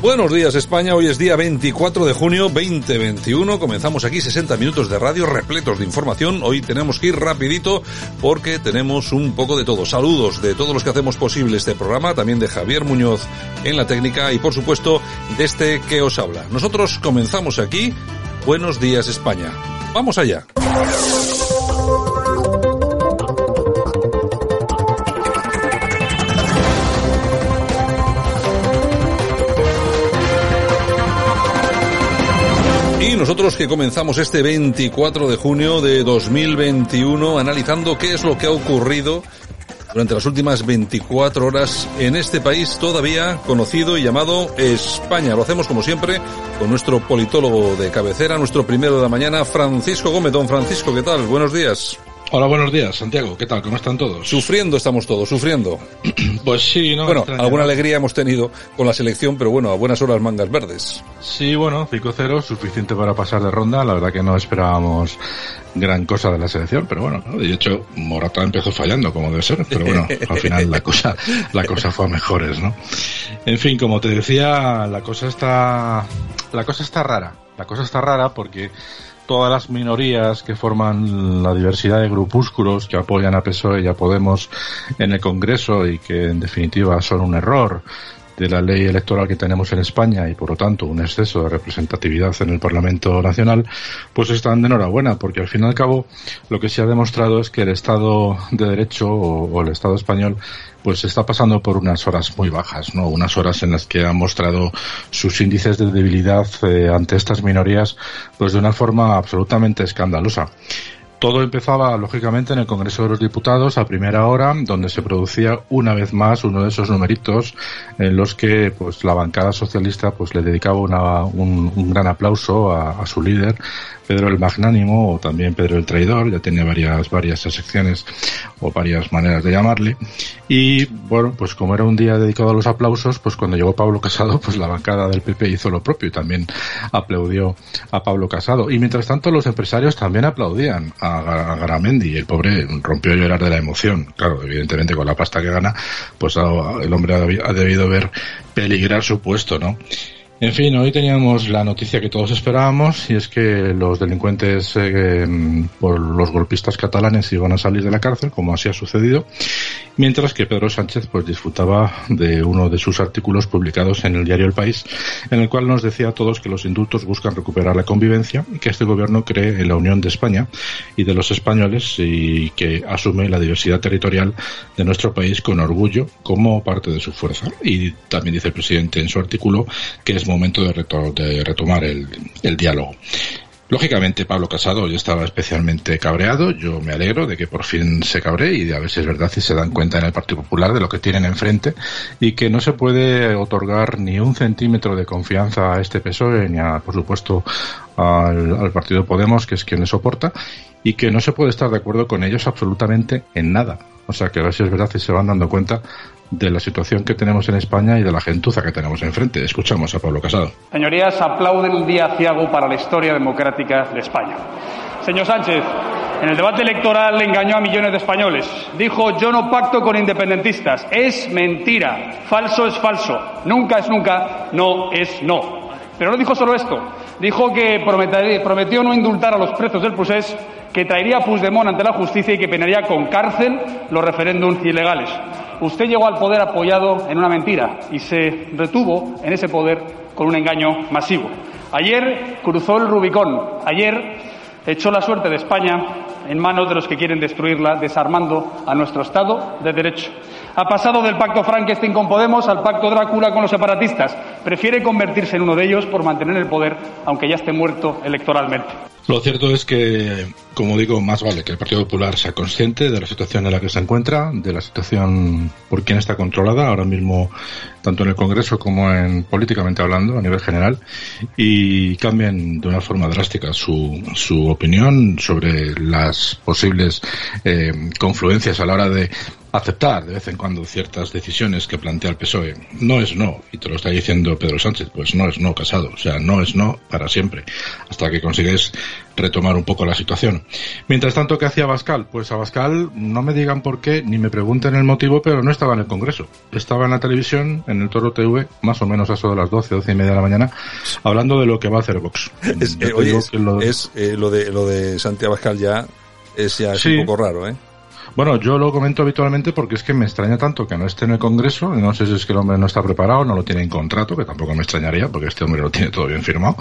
Buenos días España, hoy es día 24 de junio 2021, comenzamos aquí 60 minutos de radio repletos de información, hoy tenemos que ir rapidito porque tenemos un poco de todo, saludos de todos los que hacemos posible este programa, también de Javier Muñoz en la técnica y por supuesto de este que os habla. Nosotros comenzamos aquí, Buenos días España, vamos allá. Nosotros que comenzamos este 24 de junio de 2021 analizando qué es lo que ha ocurrido durante las últimas 24 horas en este país todavía conocido y llamado España. Lo hacemos como siempre con nuestro politólogo de cabecera, nuestro primero de la mañana, Francisco Gómez. Don Francisco, ¿qué tal? Buenos días. Hola, buenos días, Santiago. ¿Qué tal? ¿Cómo están todos? Sufriendo estamos todos, sufriendo. Pues sí, ¿no? Bueno, alguna ¿no? alegría hemos tenido con la selección, pero bueno, a buenas horas mangas verdes. Sí, bueno, 5-0, suficiente para pasar de ronda. La verdad que no esperábamos gran cosa de la selección, pero bueno, ¿no? de hecho Morata empezó fallando como debe ser, pero bueno, al final la cosa, la cosa fue a mejores, ¿no? En fin, como te decía, la cosa está, la cosa está rara, la cosa está rara porque todas las minorías que forman la diversidad de grupúsculos que apoyan a PSOE y a Podemos en el Congreso y que en definitiva son un error de la ley electoral que tenemos en España y por lo tanto un exceso de representatividad en el Parlamento Nacional, pues están de enhorabuena porque al fin y al cabo lo que se ha demostrado es que el Estado de Derecho o, el Estado español pues está pasando por unas horas muy bajas, ¿no? Unas horas en las que han mostrado sus índices de debilidad eh, ante estas minorías pues de una forma absolutamente escandalosa. Todo empezaba, lógicamente, en el Congreso de los Diputados a primera hora, donde se producía una vez más uno de esos numeritos en los que pues la bancada socialista pues le dedicaba una- un, un gran aplauso a, su líder, Pedro el Magnánimo, o también Pedro el Traidor, ya tenía varias, varias secciones o varias maneras de llamarle. Y bueno, pues como era un día dedicado a los aplausos, pues cuando llegó Pablo Casado, pues la bancada del PP hizo lo propio y también aplaudió a Pablo Casado. Y mientras tanto los empresarios también aplaudían a, Gar- a Garamendi. El pobre rompió a llorar de la emoción. Claro, evidentemente con la pasta que gana, pues el hombre ha, debi- ha debido ver peligrar su puesto, ¿no? En fin, hoy teníamos la noticia que todos esperábamos y es que los delincuentes eh, por los golpistas catalanes iban a salir de la cárcel, como así ha sucedido, mientras que Pedro Sánchez pues disfrutaba de uno de sus artículos publicados en el diario El País, en el cual nos decía a todos que los indultos buscan recuperar la convivencia y que este gobierno cree en la unión de España y de los españoles y que asume la diversidad territorial de nuestro país con orgullo como parte de su fuerza. Y también dice el presidente en su artículo que es momento de, reto- de retomar el diálogo. Lógicamente, Pablo Casado hoy estaba especialmente cabreado. Yo me alegro de que por fin se cabre y de a ver si es verdad y se dan cuenta en el Partido Popular de lo que tienen enfrente y que no se puede otorgar ni un centímetro de confianza a este PSOE ni a, por supuesto, al, al Partido Podemos, que es quien le soporta, y que no se puede estar de acuerdo con ellos absolutamente en nada. O sea, que a ver si es verdad y se van dando cuenta de la situación que tenemos en España y de la gentuza que tenemos enfrente. Escuchamos a Pablo Casado. Señorías, aplauden el día ciago para la historia democrática de España. Señor Sánchez, En el debate electoral le engañó a millones de españoles. Dijo yo no pacto con independentistas. Es mentira. Falso es falso. Nunca es nunca. No es no. Pero no dijo solo esto. Dijo que prometió no indultar a los presos del procés, que traería a Puigdemont ante la justicia y que penaría con cárcel los referéndums ilegales. Usted llegó al poder apoyado en una mentira y se retuvo en ese poder con un engaño masivo. Ayer cruzó el Rubicón. Ayer echó la suerte de España en manos de los que quieren destruirla, desarmando a nuestro Estado de Derecho. Ha pasado del pacto Frankenstein con Podemos al pacto Drácula con los separatistas. Prefiere convertirse en uno de ellos por mantener el poder, aunque ya esté muerto electoralmente. Lo cierto es que, como digo, más vale que el Partido Popular sea consciente de la situación en la que se encuentra, de la situación por quien está controlada ahora mismo, tanto en el Congreso como en políticamente hablando, a nivel general, y cambien de una forma drástica su, su opinión sobre las posibles eh, confluencias a la hora de aceptar de vez en cuando ciertas decisiones que plantea el PSOE. No es no, y te lo está diciendo Pedro Sánchez, pues no es no casado, o sea, no es no para siempre, hasta que consigues retomar un poco la situación. Mientras tanto, ¿qué hacía Bascal? Pues a Bascal no me digan por qué, ni me pregunten el motivo, pero no estaba en el Congreso. Estaba en la televisión, en el Toro TV, más o menos a eso de las 12, 12 y media de la mañana, hablando de lo que va a hacer Vox. Es, eh, oye, lo... es eh, lo de lo de Santiago Bascal ya es ya un poco raro, ¿eh? Bueno, yo lo comento habitualmente porque es que me extraña tanto que no esté en el Congreso. No sé si es que el hombre no está preparado, no lo tiene en contrato, que tampoco me extrañaría porque este hombre lo tiene todo bien firmado.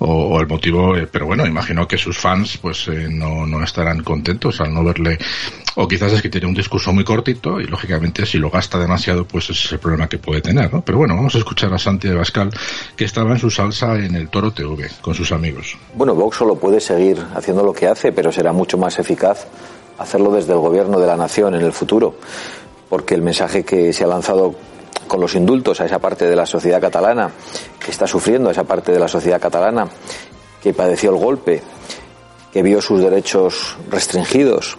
O, el motivo, eh, pero bueno, imagino que sus fans pues eh, no, no estarán contentos al no verle. O quizás es que tiene un discurso muy cortito y lógicamente si lo gasta demasiado pues ese es el problema que puede tener, ¿no? Pero bueno, vamos a escuchar a Santi de Bascal que estaba en su salsa en el Toro TV con sus amigos. Bueno, Vox solo puede seguir haciendo lo que hace, pero será mucho más eficaz hacerlo desde el gobierno de la nación en el futuro, porque el mensaje que se ha lanzado con los indultos a esa parte de la sociedad catalana, que está sufriendo a esa parte de la sociedad catalana, que padeció el golpe, que vio sus derechos restringidos,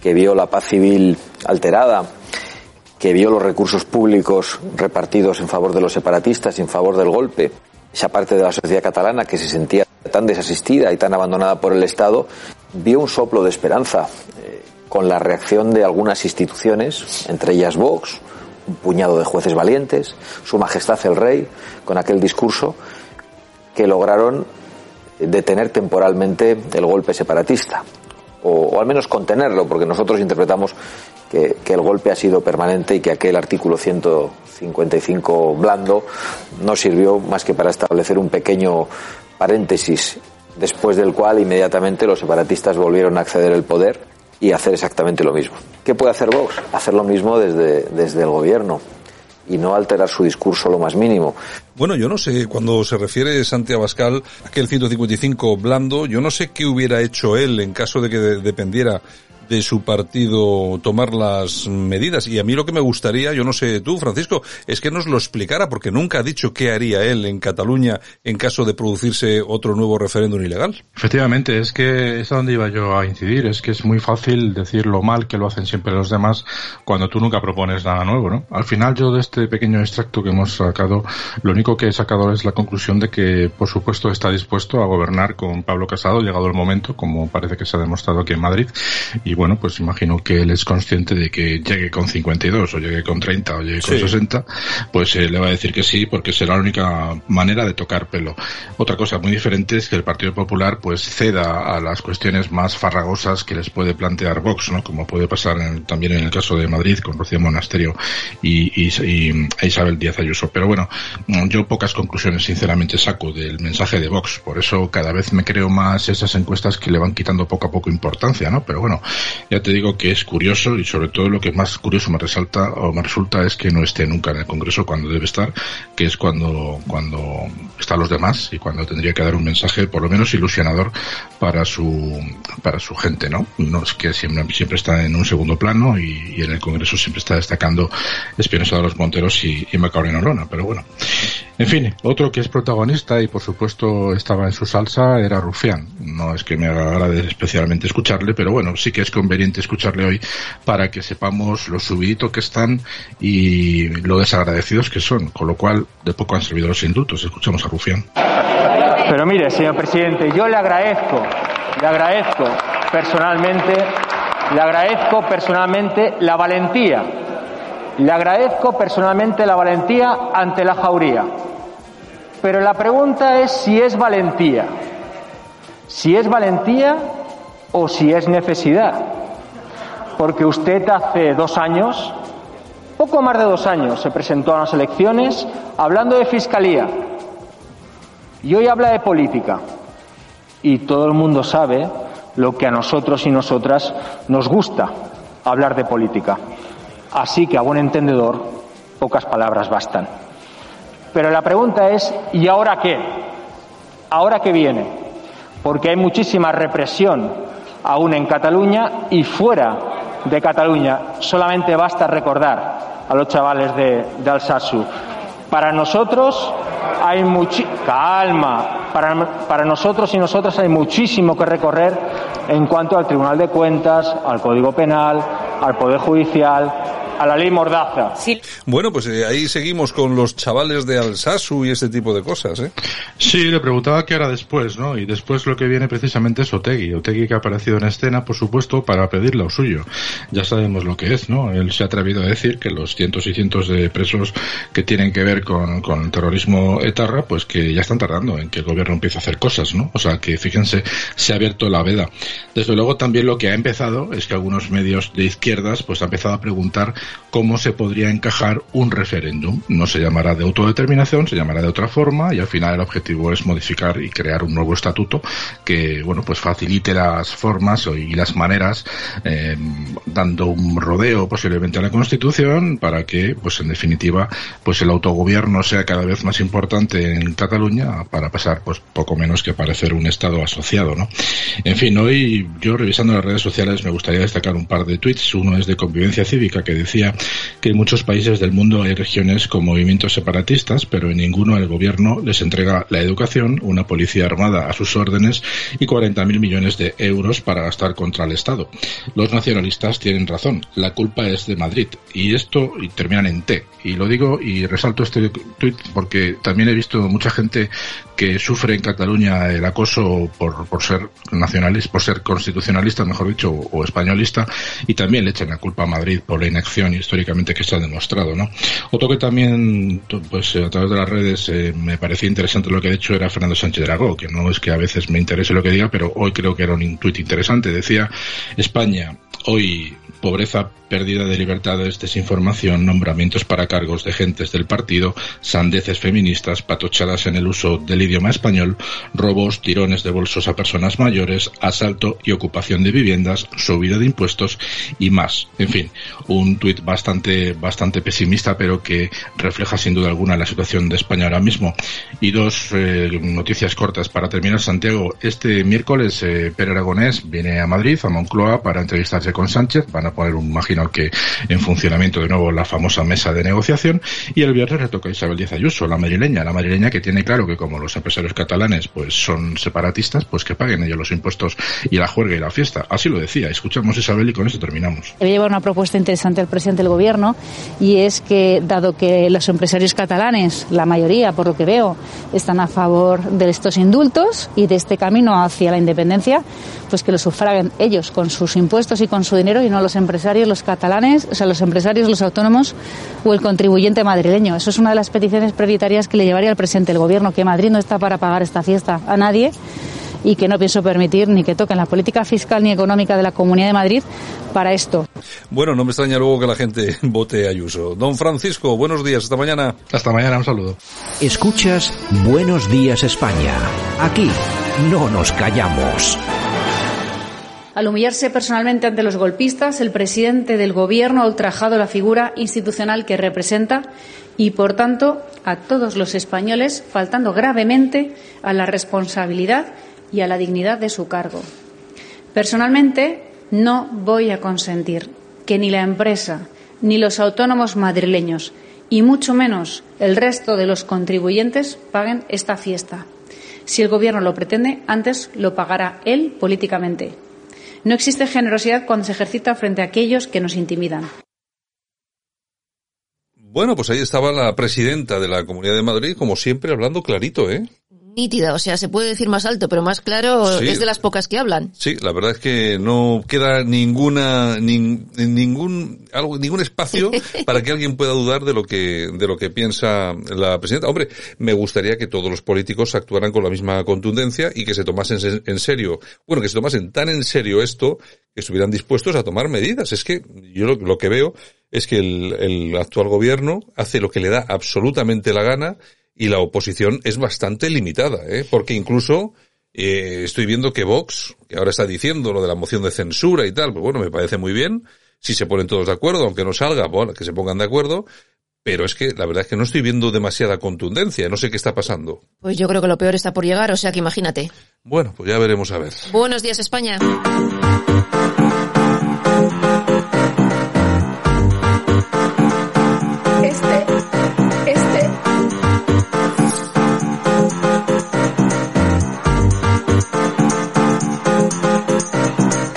que vio la paz civil alterada, que vio los recursos públicos repartidos en favor de los separatistas y en favor del golpe, esa parte de la sociedad catalana que se sentía tan desasistida y tan abandonada por el Estado, vio un soplo de esperanza eh, con la reacción de algunas instituciones, entre ellas Vox, un puñado de jueces valientes, Su Majestad el Rey, con aquel discurso, que lograron detener temporalmente el golpe separatista, o, al menos contenerlo, porque nosotros interpretamos que, que, el golpe ha sido permanente y que aquel artículo 155 blando no sirvió más que para establecer un pequeño paréntesis después del cual inmediatamente los separatistas volvieron a acceder al poder y hacer exactamente lo mismo. ¿Qué puede hacer Vox? Hacer lo mismo desde, desde el gobierno y no alterar su discurso lo más mínimo. Bueno, yo no sé, cuando se refiere Santiago Abascal, aquel 155 blando, yo no sé qué hubiera hecho él en caso de que dependiera de su partido tomar las medidas. Y a mí lo que me gustaría, yo no sé tú, Francisco, es que nos lo explicara, porque nunca ha dicho qué haría él en Cataluña en caso de producirse otro nuevo referéndum ilegal. Efectivamente, es que es a donde iba yo a incidir. Es que es muy fácil decir lo mal que lo hacen siempre los demás cuando tú nunca propones nada nuevo, ¿no? Al final yo de este pequeño extracto que hemos sacado, lo único que he sacado es la conclusión de que, por supuesto, está dispuesto a gobernar con Pablo Casado, llegado el momento, como parece que se ha demostrado aquí en Madrid, y bueno, pues imagino que él es consciente de que llegue con 52 o llegue con 30 o llegue con 60, pues eh, le va a decir que sí porque será la única manera de tocar pelo. Otra cosa muy diferente es que el Partido Popular pues ceda a las cuestiones más farragosas que les puede plantear Vox, ¿no? Como puede pasar también en el caso de Madrid con Rocío Monasterio y, y, Isabel Díaz Ayuso. Pero bueno, yo pocas conclusiones sinceramente saco del mensaje de Vox. Por eso cada vez me creo más esas encuestas que le van quitando poco a poco importancia, ¿no? Pero bueno, ya te digo que es curioso y sobre todo lo que más curioso me resalta o me resulta es que no esté nunca en el Congreso cuando debe estar, que es cuando, cuando están los demás y cuando tendría que dar un mensaje por lo menos ilusionador para su, para su gente, ¿no? No es que siempre, siempre está en un segundo plano y, en el Congreso siempre está destacando Espinosa de los Monteros y, y Macaulay Olona, pero bueno. En fin, otro que es protagonista y por supuesto estaba en su salsa era Rufián. No es que me agrade especialmente escucharle, pero bueno, sí que es conveniente escucharle hoy para que sepamos lo subidito que están y lo desagradecidos que son, con lo cual de poco han servido los indultos. Escuchamos a Rufián. Pero mire, señor presidente, yo le agradezco, le agradezco personalmente, le agradezco personalmente la valentía, le agradezco personalmente la valentía ante la jauría. Pero la pregunta es si es valentía, si es valentía o si es necesidad. Porque usted hace dos años, poco más de dos años, se presentó a las elecciones hablando de fiscalía y hoy habla de política. Y todo el mundo sabe lo que a nosotros y nosotras nos gusta hablar de política. Así que a buen entendedor, pocas palabras bastan. Pero la pregunta es, ¿y ahora qué? ¿Ahora qué viene? Porque hay muchísima represión aún en Cataluña y fuera de Cataluña. Solamente basta recordar a los chavales de, de Alsasu. Para nosotros hay muchi calma. Para, para nosotros y nosotras hay muchísimo que recorrer en cuanto al Tribunal de Cuentas, al Código Penal, al Poder Judicial, a la ley Mordaza. Bueno, pues eh, ahí seguimos con los chavales de Alsasu y este tipo de cosas, ¿eh? Sí, le preguntaba qué era después, ¿no? Y después lo que viene precisamente es Otegui. Otegui que ha aparecido en escena, por supuesto, para pedir lo suyo. Ya sabemos lo que es, ¿no? Él se ha atrevido a decir que los cientos y cientos de presos que tienen que ver con, con terrorismo etarra, pues que ya están tardando en que el gobierno empiece a hacer cosas, ¿no? O sea, que fíjense, se ha abierto la veda. Desde luego también lo que ha empezado es que algunos medios de izquierdas pues han empezado a preguntar cómo se podría encajar un referéndum. No se llamará de autodeterminación, se llamará de otra forma y al final el objetivo es modificar y crear un nuevo estatuto que, bueno, pues facilite las formas y las maneras, eh, dando un rodeo posiblemente a la Constitución para que, pues en definitiva, pues el autogobierno sea cada vez más importante en Cataluña para pasar, pues poco menos que parecer un Estado asociado, ¿no? En fin, hoy yo revisando las redes sociales me gustaría destacar un par de tweets. Uno es de convivencia cívica que decía que en muchos países del mundo hay regiones con movimientos separatistas, pero en ninguno el gobierno les entrega la educación, una policía armada a sus órdenes y 40.000 millones de euros para gastar contra el Estado. Los nacionalistas tienen razón, la culpa es de Madrid. Y esto y terminan en T. Y lo digo y resalto este tuit porque también he visto mucha gente que sufre en Cataluña el acoso por, ser nacionalista, por ser constitucionalista, mejor dicho, o españolista, y también le echan la culpa a Madrid por la inacción históricamente que ha demostrado, ¿no? Otro que también, pues a través de las redes eh, me parecía interesante lo que ha dicho era Fernando Sánchez Dragó, que no es que a veces me interese lo que diga, pero hoy creo que era un tuit interesante. Decía, España, hoy pobreza, pérdida de libertades, desinformación, nombramientos para cargos de gentes del partido, sandeces feministas, patochadas en el uso del idioma español, robos, tirones de bolsos a personas mayores, asalto y ocupación de viviendas, subida de impuestos y más. En fin, un tuit bastante, bastante pesimista, pero que refleja sin duda alguna la situación de España ahora mismo. Y dos eh, noticias cortas para terminar, Santiago. Este miércoles, eh, Pere Aragonés viene a Madrid, a Moncloa, para entrevistarse con Sánchez. Van a poner, un, imagino que en funcionamiento de nuevo la famosa mesa de negociación. Y el viernes le toca a Isabel Díaz Ayuso, la madrileña, la madrileña que tiene claro que como los empresarios catalanes pues son separatistas, pues que paguen ellos los impuestos y la juerga y la fiesta. Así lo decía. Escuchamos Isabel y con eso terminamos. Voy a llevar una propuesta interesante al presidente del gobierno y es que, dado que los empresarios catalanes, la mayoría, por lo que veo, están a favor de estos indultos y de este camino hacia la independencia, pues que lo sufraguen ellos con sus impuestos y con su dinero y no los empresarios, los catalanes, o sea, los empresarios, los autónomos o el contribuyente madrileño. Eso es una de las peticiones prioritarias que le llevaría al presidente del gobierno, que Madrid no está para pagar esta fiesta a nadie y que no pienso permitir ni que toquen la política fiscal ni económica de la Comunidad de Madrid para esto. Bueno, no me extraña luego que la gente vote Ayuso. Don Francisco, buenos días, hasta mañana. Hasta mañana, un saludo. Escuchas Buenos Días España. Aquí no nos callamos. Al humillarse personalmente ante los golpistas, el presidente del Gobierno ha ultrajado la figura institucional que representa y, por tanto, a todos los españoles, faltando gravemente a la responsabilidad y a la dignidad de su cargo. Personalmente, no voy a consentir que ni la empresa, ni los autónomos madrileños, y mucho menos el resto de los contribuyentes paguen esta fiesta. Si el Gobierno lo pretende, antes lo pagará él políticamente. No existe generosidad cuando se ejercita frente a aquellos que nos intimidan. Bueno, pues ahí estaba la presidenta de la Comunidad de Madrid, como siempre, hablando clarito, ¿eh? Nítida, o sea, se puede decir más alto, pero más claro Sí. es de las pocas que hablan. Sí, la verdad es que no queda ninguna nin- ningún algo ningún espacio para que alguien pueda dudar de lo que de lo que piensa la presidenta. Hombre, me gustaría que todos los políticos actuaran con la misma contundencia y que se tomasen se- en serio, bueno, que se tomasen tan en serio esto que estuvieran dispuestos a tomar medidas. Es que yo lo, lo que veo es que el, el actual gobierno hace lo que le da absolutamente la gana y la oposición es bastante limitada, ¿eh? porque incluso eh, estoy viendo que Vox, que ahora está diciendo lo de la moción de censura y tal, pues bueno, me parece muy bien. Si se ponen todos de acuerdo, aunque no salga, bueno, que se pongan de acuerdo. Pero es que la verdad es que no estoy viendo demasiada contundencia. No sé qué está pasando. Pues yo creo que lo peor está por llegar, o sea que imagínate. Bueno, pues ya veremos a ver. Buenos días, España.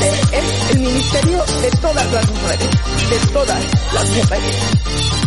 Este es el ministerio de todas las mujeres. De todas las mujeres.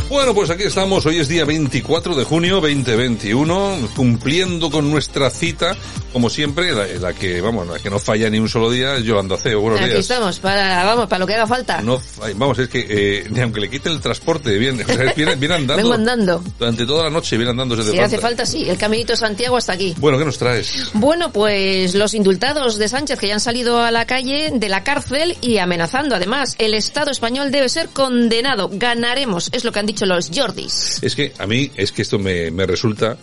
Bueno, pues aquí estamos. Hoy es día 24 de junio 2021, cumpliendo con nuestra cita, como siempre, la, la que, vamos, la que no falla ni un solo día, es Yolanda Ceo. Buenos Aquí días. estamos, para, vamos, para lo que haga falta. No, vamos, es que eh, ni aunque le quiten el transporte, viene, o sea, viene, viene andando. Vengo andando. Durante toda la noche viene andando desde Si hace falta, sí. El caminito de Santiago hasta aquí. Bueno, ¿qué nos traes? Bueno, pues los indultados de Sánchez que ya han salido a la calle de la cárcel y amenazando además. El Estado español debe ser condenado. Ganaremos, es lo que han dicho los Jordis. Es que a mí, es que esto me, me resulta,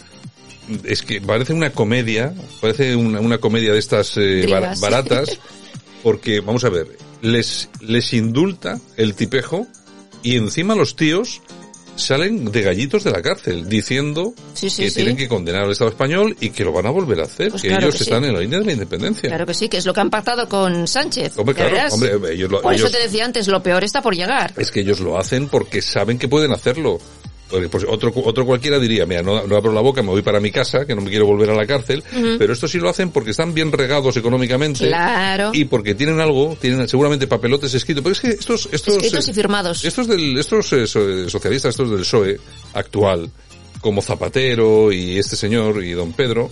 es que parece una comedia, parece una, una comedia de estas eh, bar- baratas, porque, vamos a ver, les, les indulta el tipejo y encima los tíos salen de gallitos de la cárcel diciendo Sí, sí, que sí. tienen que condenar al Estado español y que lo van a volver a hacer, Pues que claro ellos que están en la línea de la independencia. Claro que sí, que es lo que han pactado con Sánchez. Hombre, claro, hombre, ellos lo- Por eso ellos- te decía antes, lo peor está por llegar. Es que ellos lo hacen porque saben que pueden hacerlo. Porque, pues, otro, otro cualquiera diría, mira, no, no abro la boca, me voy para mi casa, que no me quiero volver a la cárcel, pero esto sí lo hacen porque están bien regados económicamente. Claro. Y porque tienen algo, tienen seguramente papelotes escritos. Pero es que estos, estos, Escritos eh, y firmados. estos del, estos eh, so- socialistas, estos del PSOE actual, como Zapatero y este señor y don Pedro,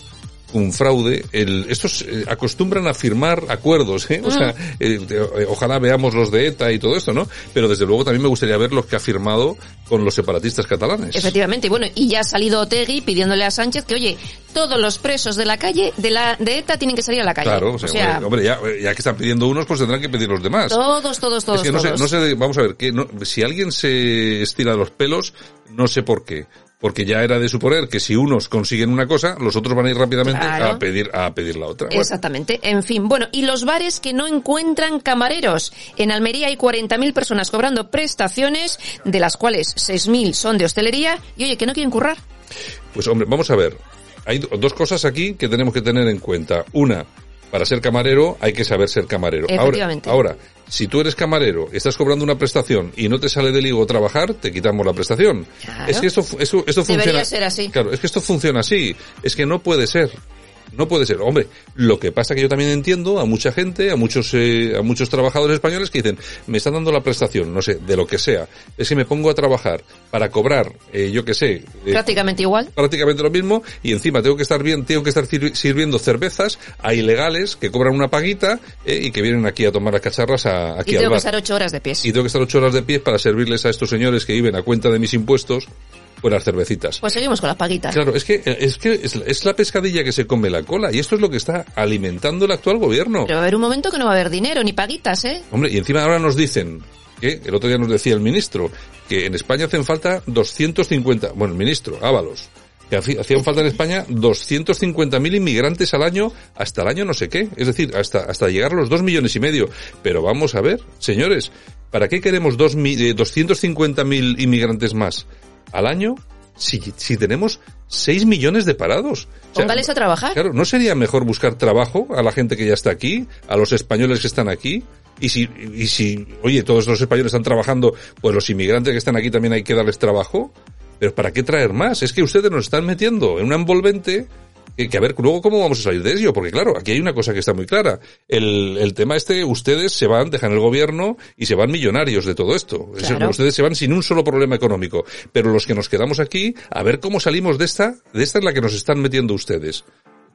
un fraude, el, estos eh, acostumbran a firmar acuerdos, ¿eh? O Mm. sea, eh, ojalá veamos los de ETA y todo esto, ¿no? Pero desde luego también me gustaría ver los que ha firmado con los separatistas catalanes. Efectivamente, bueno, y ya ha salido Otegui pidiéndole a Sánchez que, oye, todos los presos de la calle, de la de ETA, tienen que salir a la calle. Claro, o sea, hombre, ya, ya que están pidiendo unos, pues tendrán que pedir los demás. todos, todos, todos, es que no sé, todos. no sé, vamos a ver, que no, si alguien se estira los pelos, no sé por qué. Porque ya era de suponer que si unos consiguen una cosa, los otros van a ir rápidamente Claro. a pedir, a pedir la otra. Bueno, Exactamente. En fin, bueno, y los bares que no encuentran camareros. En Almería hay 40.000 personas cobrando prestaciones, de las cuales 6.000 son de hostelería, y oye, que no quieren currar. Pues hombre, vamos a ver. Hay do- dos cosas aquí que tenemos que tener en cuenta. Una, para ser camarero hay que saber ser camarero. Ahora, Efectivamente. ahora, si tú eres camarero, estás cobrando una prestación y no te sale del higo trabajar, te quitamos la prestación. Claro. Es que esto, eso, esto Debería funciona. ser así. Claro, es que esto funciona así. Es que no puede ser. No puede ser. Hombre, lo que pasa que yo también entiendo a mucha gente, a muchos, eh, a muchos trabajadores españoles que dicen, me están dando la prestación, no sé, de lo que sea. Es que me pongo a trabajar para cobrar, eh, yo qué sé, eh, Prácticamente igual. prácticamente lo mismo y encima tengo que estar bien, tengo que estar sirvi- sirviendo cervezas a ilegales que cobran una paguita eh, y que vienen aquí a tomar las cacharras a, aquí Y al tengo que estar ocho horas de pies. Y tengo que estar ocho horas de pie para servirles a estos señores que viven a cuenta de mis impuestos buenas cervecitas. Pues seguimos con las paguitas. Claro, es que es que es, es la pescadilla que se come la cola y esto es lo que está alimentando el actual gobierno. Pero va a haber un momento que no va a haber dinero ni paguitas, ¿eh? Hombre, y encima ahora nos dicen que el otro día nos decía el ministro que en España hacen falta 250, bueno, el ministro Ábalos, que hacían falta en España 250.000 inmigrantes al año hasta el año no sé qué, es decir, hasta hasta llegar a los dos millones y medio. Pero vamos a ver, señores, ¿para qué queremos dos mi- eh, 250.000 inmigrantes más al año si, si tenemos 6 millones de parados? O sea, a trabajar. Claro, ¿no sería mejor buscar trabajo a la gente que ya está aquí, a los españoles que están aquí? Y si, y si, oye, todos los españoles están trabajando, pues los inmigrantes que están aquí también hay que darles trabajo. Pero ¿para qué traer más? Es que ustedes nos están metiendo en una envolvente que, que, a ver, luego cómo vamos a salir de ello, porque claro, aquí hay una cosa que está muy clara. El, el tema este, ustedes se van, dejan el gobierno y se van millonarios de todo esto. Claro. Ustedes se van sin un solo problema económico. Pero los que nos quedamos aquí, a ver cómo salimos de esta, de esta es la que nos están metiendo ustedes.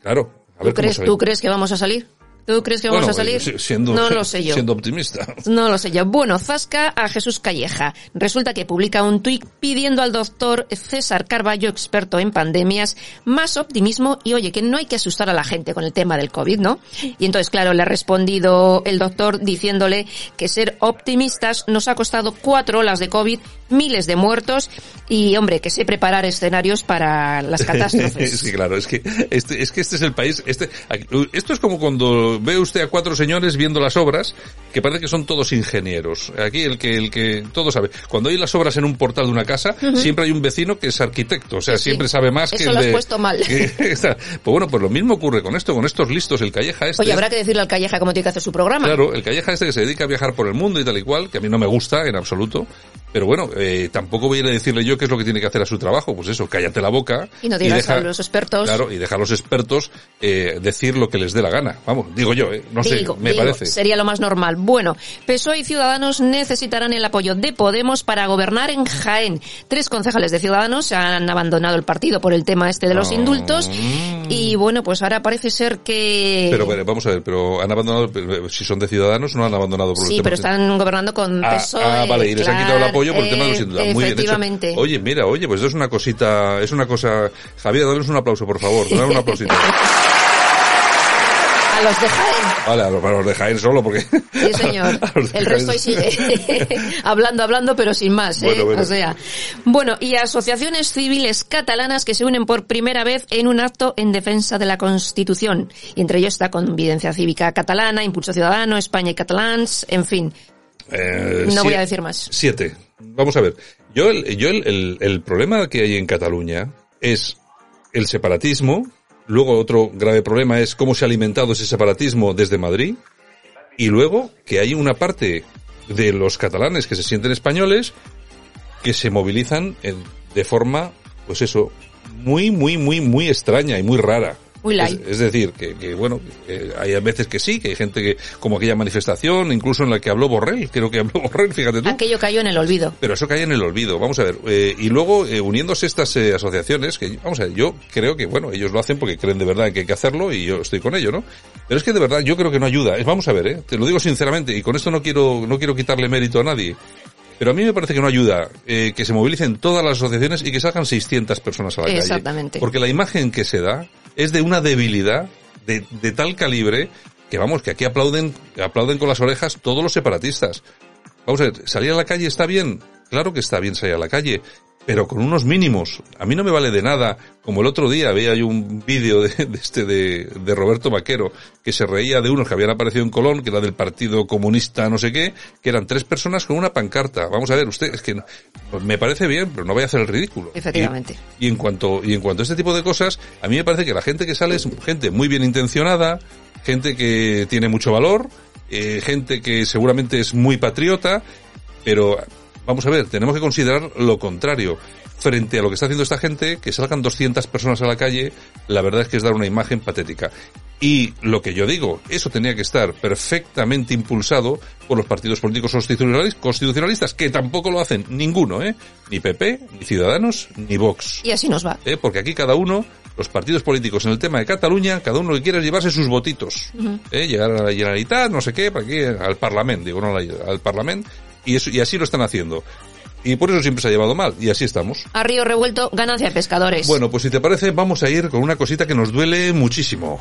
Claro. A ver ¿Tú, crees, ¿Tú crees que vamos a salir? ¿Tú crees que vamos bueno, a salir? eh, Siendo, no lo sé yo. Siendo optimista. No lo sé yo. Bueno, zasca a Jesús Calleja. Resulta que publica un tuit pidiendo al doctor César Carballo, experto en pandemias, más optimismo y oye, que no hay que asustar a la gente con el tema del COVID, ¿no? Y entonces, claro, le ha respondido el doctor diciéndole que ser optimistas nos ha costado cuatro olas de COVID, miles de muertos y, hombre, que sé preparar escenarios para las catástrofes. sí, claro, es que este, es que este es el país, este, esto es como cuando ve usted a cuatro señores viendo las obras, que parece que son todos ingenieros. Aquí el que, el que todo sabe. Cuando hay las obras en un portal de una casa, uh -huh. siempre hay un vecino que es arquitecto, o sea, sí, siempre sabe más Eso que el lo has de... puesto mal. Que, pues bueno, pues lo mismo ocurre con esto, con estos listos, el Calleja este. Oye, habrá que decirle al Calleja cómo tiene que hacer su programa. Claro, el Calleja este que se dedica a viajar por el mundo y tal y cual, que a mí no me gusta en absoluto, pero bueno, eh, tampoco voy a ir a decirle yo qué es lo que tiene que hacer a su trabajo. Pues eso, cállate la boca. Y no digas y deja, a los expertos. Claro, y deja a los expertos eh, decir lo que les dé la gana. Vamos, digo yo, eh, no digo, sé, me digo, parece. Sería lo más normal. Bueno, PSOE y Ciudadanos necesitarán el apoyo de Podemos para gobernar en Jaén. Tres concejales de Ciudadanos han abandonado el partido por el tema este de los Oh. indultos. Y bueno, pues ahora parece ser que... Pero, pero vamos a ver, pero han abandonado, si son de Ciudadanos, no han abandonado por Sí, pero este. están gobernando con Ah, PSOE. ah, vale, y les han quitado el apoyo por el tema de los indultos. Muy bien hecho. efectivamente. Oye, mira, oye, pues eso es una cosita, es una cosa... Javier, danos un aplauso, por favor. Dale un aplausito. A los de Jaén. Vale, a los, a los de Jaén solo, porque... Sí, señor. El resto sigue hablando, hablando, pero sin más, ¿eh? Bueno, bueno. O sea, bueno, y asociaciones civiles catalanas que se unen por primera vez en un acto en defensa de la Constitución. Y entre ellos está Convivencia Cívica Catalana, Impulso Ciudadano, España y Catalans, en fin. Eh, No voy a decir más. Siete. Vamos a ver. Yo, el, yo el, el- el problema que hay en Cataluña es el separatismo. Luego otro grave problema es cómo se ha alimentado ese separatismo desde Madrid. Y luego que hay una parte de los catalanes que se sienten españoles que se movilizan en- de forma, pues eso, muy, muy, muy, muy extraña y muy rara. Muy light. Es, es decir, que, que, bueno, que hay veces que sí, que hay gente que, como aquella manifestación, incluso en la que habló Borrell, creo que habló Borrell, fíjate tú. Aquello cayó en el olvido. Pero eso cae en el olvido. Vamos a ver. eh, y luego, eh, uniéndose estas eh, asociaciones, que vamos a ver, yo creo que, bueno, ellos lo hacen porque creen de verdad que hay que hacerlo y yo estoy con ello, ¿no? Pero es que de verdad yo creo que no ayuda. Vamos a ver, ¿eh? Te lo digo sinceramente y con esto no quiero, no quiero quitarle mérito a nadie. Pero a mí me parece que no ayuda eh, que se movilicen todas las asociaciones y que salgan 600 personas a la calle. Exactamente. Porque la imagen que se da es de una debilidad de, de tal calibre que vamos, que aquí aplauden, aplauden con las orejas todos los separatistas. Vamos a ver, salir a la calle está bien, claro que está bien salir a la calle, pero con unos mínimos. A mí no me vale de nada, como el otro día veía yo un vídeo de, de este de, de Roberto Vaquero, que se reía de unos que habían aparecido en Colón, que era del Partido Comunista no sé qué, que eran tres personas con una pancarta. Vamos a ver, usted, es que pues me parece bien, pero no vaya a hacer el ridículo. Efectivamente. Y en cuanto, y en cuanto a este tipo de cosas, a mí me parece que la gente que sale es gente muy bien intencionada, gente que tiene mucho valor, eh, gente que seguramente es muy patriota, pero vamos a ver, tenemos que considerar lo contrario. Frente a lo que está haciendo esta gente, que salgan 200 personas a la calle, la verdad es que es dar una imagen patética. Y lo que yo digo, eso tenía que estar perfectamente impulsado por los partidos políticos constitucionalis- constitucionalistas, que tampoco lo hacen ninguno, ¿eh? Ni PP, ni Ciudadanos, ni Vox. Y así nos va. ¿eh? Porque aquí cada uno, los partidos políticos en el tema de Cataluña, cada uno lo que quiere es llevarse sus votitos. ¿eh? Llegar a la Generalitat, no sé qué, para aquí, al Parlamento, digo, no al Parlamento, y, eso, y así lo están haciendo. Y por eso siempre se ha llevado mal, y así estamos. A río revuelto, ganancia de pescadores. Bueno, pues si te parece, vamos a ir con una cosita que nos duele muchísimo.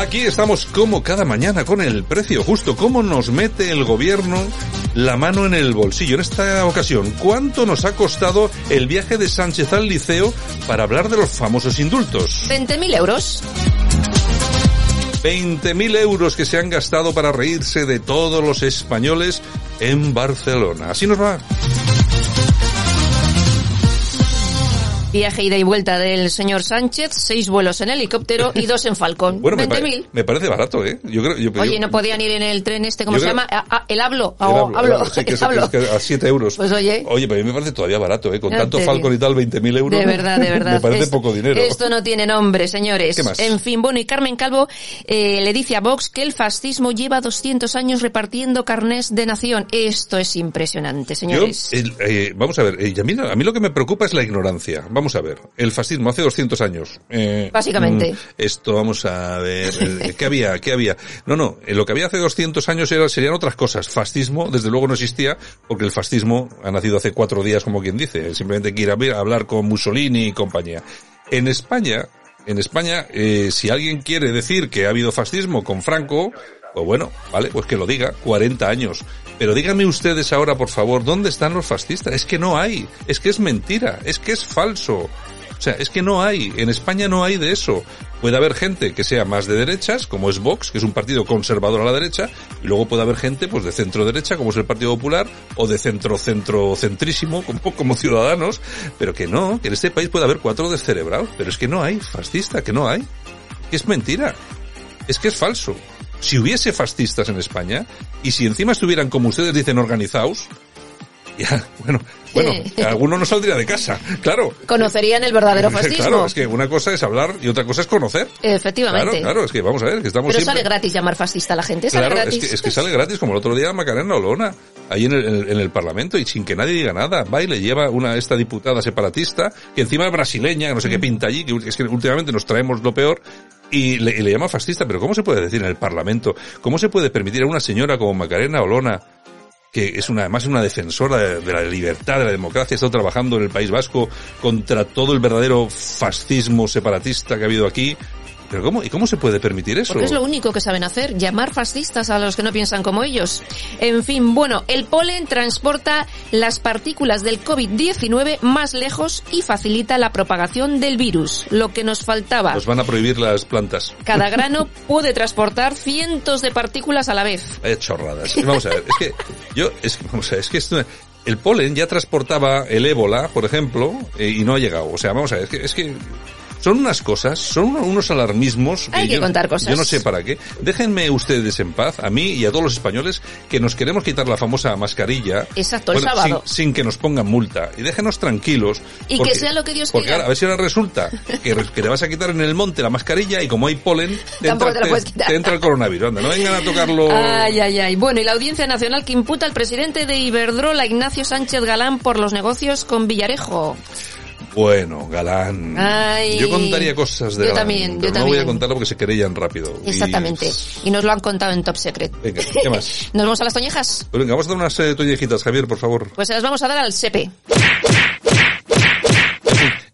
Aquí estamos como cada mañana con el precio justo, cómo nos mete el gobierno la mano en el bolsillo. En esta ocasión, ¿cuánto nos ha costado el viaje de Sánchez al liceo para hablar de los famosos indultos? 20.000 euros. 20.000 euros que se han gastado para reírse de todos los españoles en Barcelona. Así nos va. Viaje ida y vuelta del señor Sánchez, seis vuelos en helicóptero y dos en Falcón. Bueno, me, 20.000. pa- me parece barato, ¿eh? Yo creo, yo, Oye, yo- no podían ir en el tren este, ¿cómo se creo- llama? Ah, ah, el hablo. el Oh, hablo, hablo. el hablo, sí, que el es- hablo. que es a 7 euros. Pues oye. Oye, pero a mí me parece todavía barato, ¿eh? Con tanto Falcon y tal, 20.000 euros. De verdad, de verdad. me parece poco dinero. Esto no tiene nombre, señores. ¿Qué más? En fin, bueno, y Carmen Calvo eh, le dice a Vox que el fascismo lleva 200 años repartiendo carnés de nación. Esto es impresionante, señores. eh, vamos a ver, eh, a, mí, a mí lo que me preocupa es la ignorancia. Vamos a ver, el fascismo hace 200 años. eh, Básicamente. mm, esto, vamos a ver, eh, ¿qué había? ¿Qué había? No, no, eh, lo que había hace 200 años era, serían otras cosas. Fascismo, desde luego no existía, porque el fascismo ha nacido hace cuatro días, como quien dice. Simplemente hay que ir a hablar con Mussolini y compañía. En España, en España, eh, si alguien quiere decir que ha habido fascismo con Franco, pues bueno, vale, pues que lo diga, 40 años. Pero díganme ustedes ahora, por favor, ¿dónde están los fascistas? Es que no hay, es que es mentira, es que es falso. O sea, es que no hay, en España no hay de eso. Puede haber gente que sea más de derechas, como es Vox, que es un partido conservador a la derecha, y luego puede haber gente pues de centro derecha, como es el Partido Popular, o de centro centro centrísimo, como, como Ciudadanos, pero que no, que en este país puede haber cuatro descerebrados, pero es que no hay fascista, que no hay. Que es mentira. Es que es falso. Si hubiese fascistas en España, y si encima estuvieran como ustedes dicen organizados, ya, bueno, bueno, alguno no saldría de casa, claro. Conocerían el verdadero fascismo. Claro, es que una cosa es hablar y otra cosa es conocer. Efectivamente. Claro, claro, es que vamos a ver, que estamos Pero siempre... sale gratis llamar fascista a la gente. Sale Claro, es gratis. que, es que sale gratis, como el otro día Macarena Olona, ahí en el, en el- en el Parlamento, y sin que nadie diga nada, va y le lleva una, esta diputada separatista, que encima es brasileña, que no sé Mm. qué pinta allí, que es que últimamente nos traemos lo peor, y le, y le llama fascista, pero ¿cómo se puede decir en el Parlamento? ¿Cómo se puede permitir a una señora como Macarena Olona, que es una, además una defensora de, de la libertad, de la democracia, ha estado trabajando en el País Vasco contra todo el verdadero fascismo separatista que ha habido aquí? ¿Pero cómo, y cómo se puede permitir eso? Porque es lo único que saben hacer, llamar fascistas a los que no piensan como ellos. En fin, bueno, el polen transporta las partículas del COVID-19 más lejos y facilita la propagación del virus, lo que nos faltaba. Nos van a prohibir las plantas. Cada grano puede transportar cientos de partículas a la vez. Vaya chorradas. Vamos a ver, es que yo, es, vamos a ver, es que esto, el polen ya transportaba el ébola, por ejemplo, eh, y no ha llegado. O sea, vamos a ver, es que, es que son unas cosas, son uno- unos alarmismos. Hay que yo, contar cosas. Yo no sé para qué. Déjenme ustedes en paz, a mí y a todos los españoles, que nos queremos quitar la famosa mascarilla. Exacto, el sábado. Sin, sin que nos pongan multa. Y déjenos tranquilos. Y que sea lo que Dios porque quiera. ahora, a ver si ahora resulta que, que te vas a quitar en el monte la mascarilla y como hay polen, te, entra, te quitar. te entra el coronavirus. Anda, no vengan a tocarlo. Ay, ay, ay. Bueno, y la Audiencia Nacional que imputa al presidente de Iberdrola, Ignacio Sánchez Galán, por los negocios con Villarejo. Bueno, Galán. Ay. yo contaría cosas de Yo Galán, también, yo pero no también. voy a contarlo porque se querellan rápido. Exactamente. Y nos lo han contado en Top Secret. Venga, ¿qué más? ¿Nos vamos a las toñejas? Pues venga, vamos a dar unas eh, tollejitas, Javier, por favor. Pues se las vamos a dar al SEPE.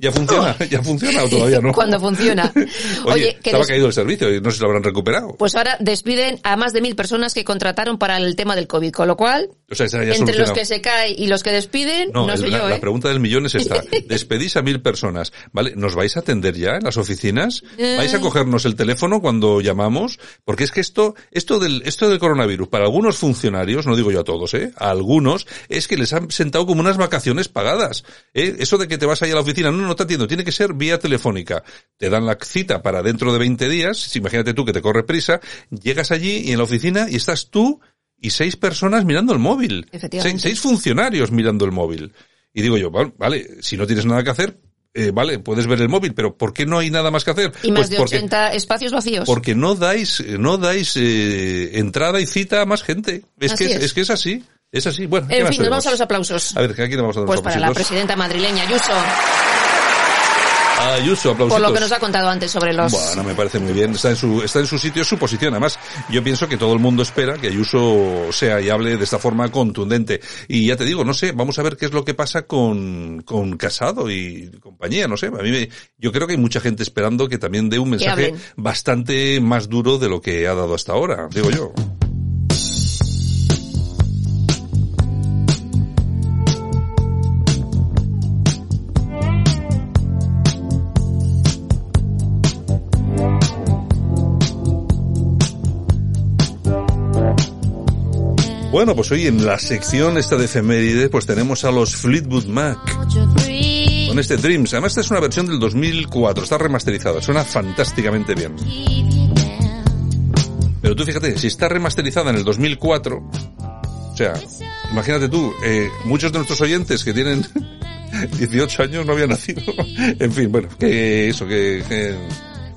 ¿Ya funciona? ¿Ya funciona o todavía no? Cuando funciona. Oye, Oye, que estaba des- caído el servicio y no si lo habrán recuperado. Pues ahora despiden a más de mil personas que contrataron para el tema del COVID, con lo cual, O sea, entre los que se cae y los que despiden, no, No, el- sé la, yo, la ¿eh? pregunta del millón es esta. Despedís a mil personas, ¿vale? ¿Nos vais a atender ya en las oficinas? Eh. ¿Vais a cogernos el teléfono cuando llamamos? Porque es que esto, esto del, esto del coronavirus, para algunos funcionarios, no digo yo a todos, ¿eh? A algunos, es que les han sentado como unas vacaciones pagadas, ¿eh? Eso de que te vas ahí a la oficina, no, no te atiendo, tiene que ser vía telefónica. Te dan la cita para dentro de 20 días, imagínate tú que te corre prisa, llegas allí y en la oficina y estás tú y seis personas mirando el móvil. Efectivamente. Seis, seis funcionarios mirando el móvil. Y digo yo, vale, vale, si no tienes nada que hacer, eh, vale, puedes ver el móvil, pero ¿por qué no hay nada más que hacer? Y más Pues de porque, 80 espacios vacíos. porque no dais, no dais eh, entrada y cita a más gente. Es Así que es. es. que es así. Es así. Bueno, ¿qué En fin, nos vamos a los aplausos. A ver, ¿a quién vamos a dar Pues los para la presidenta madrileña, Ayuso, Ayuso, aplausitos. por lo que nos ha contado antes sobre los... Bueno, me parece muy bien. Está en su, está en su sitio, es su posición. Además, yo pienso que todo el mundo espera que Ayuso sea y hable de esta forma contundente. Y ya te digo, no sé, vamos a ver qué es lo que pasa con, con Casado y compañía, no sé. A mí me- yo creo que hay mucha gente esperando que también dé un mensaje bastante más duro de lo que ha dado hasta ahora, digo yo. Bueno, pues hoy en la sección esta de efemérides, pues tenemos a los Fleetwood Mac. Con este Dreams. Además, esta es una versión del 2004, está remasterizada, suena fantásticamente bien. Pero tú fíjate, si está remasterizada en el 2004, o sea, imagínate tú, eh, muchos de nuestros oyentes que tienen 18 años no habían nacido. en fin, bueno, que eso, que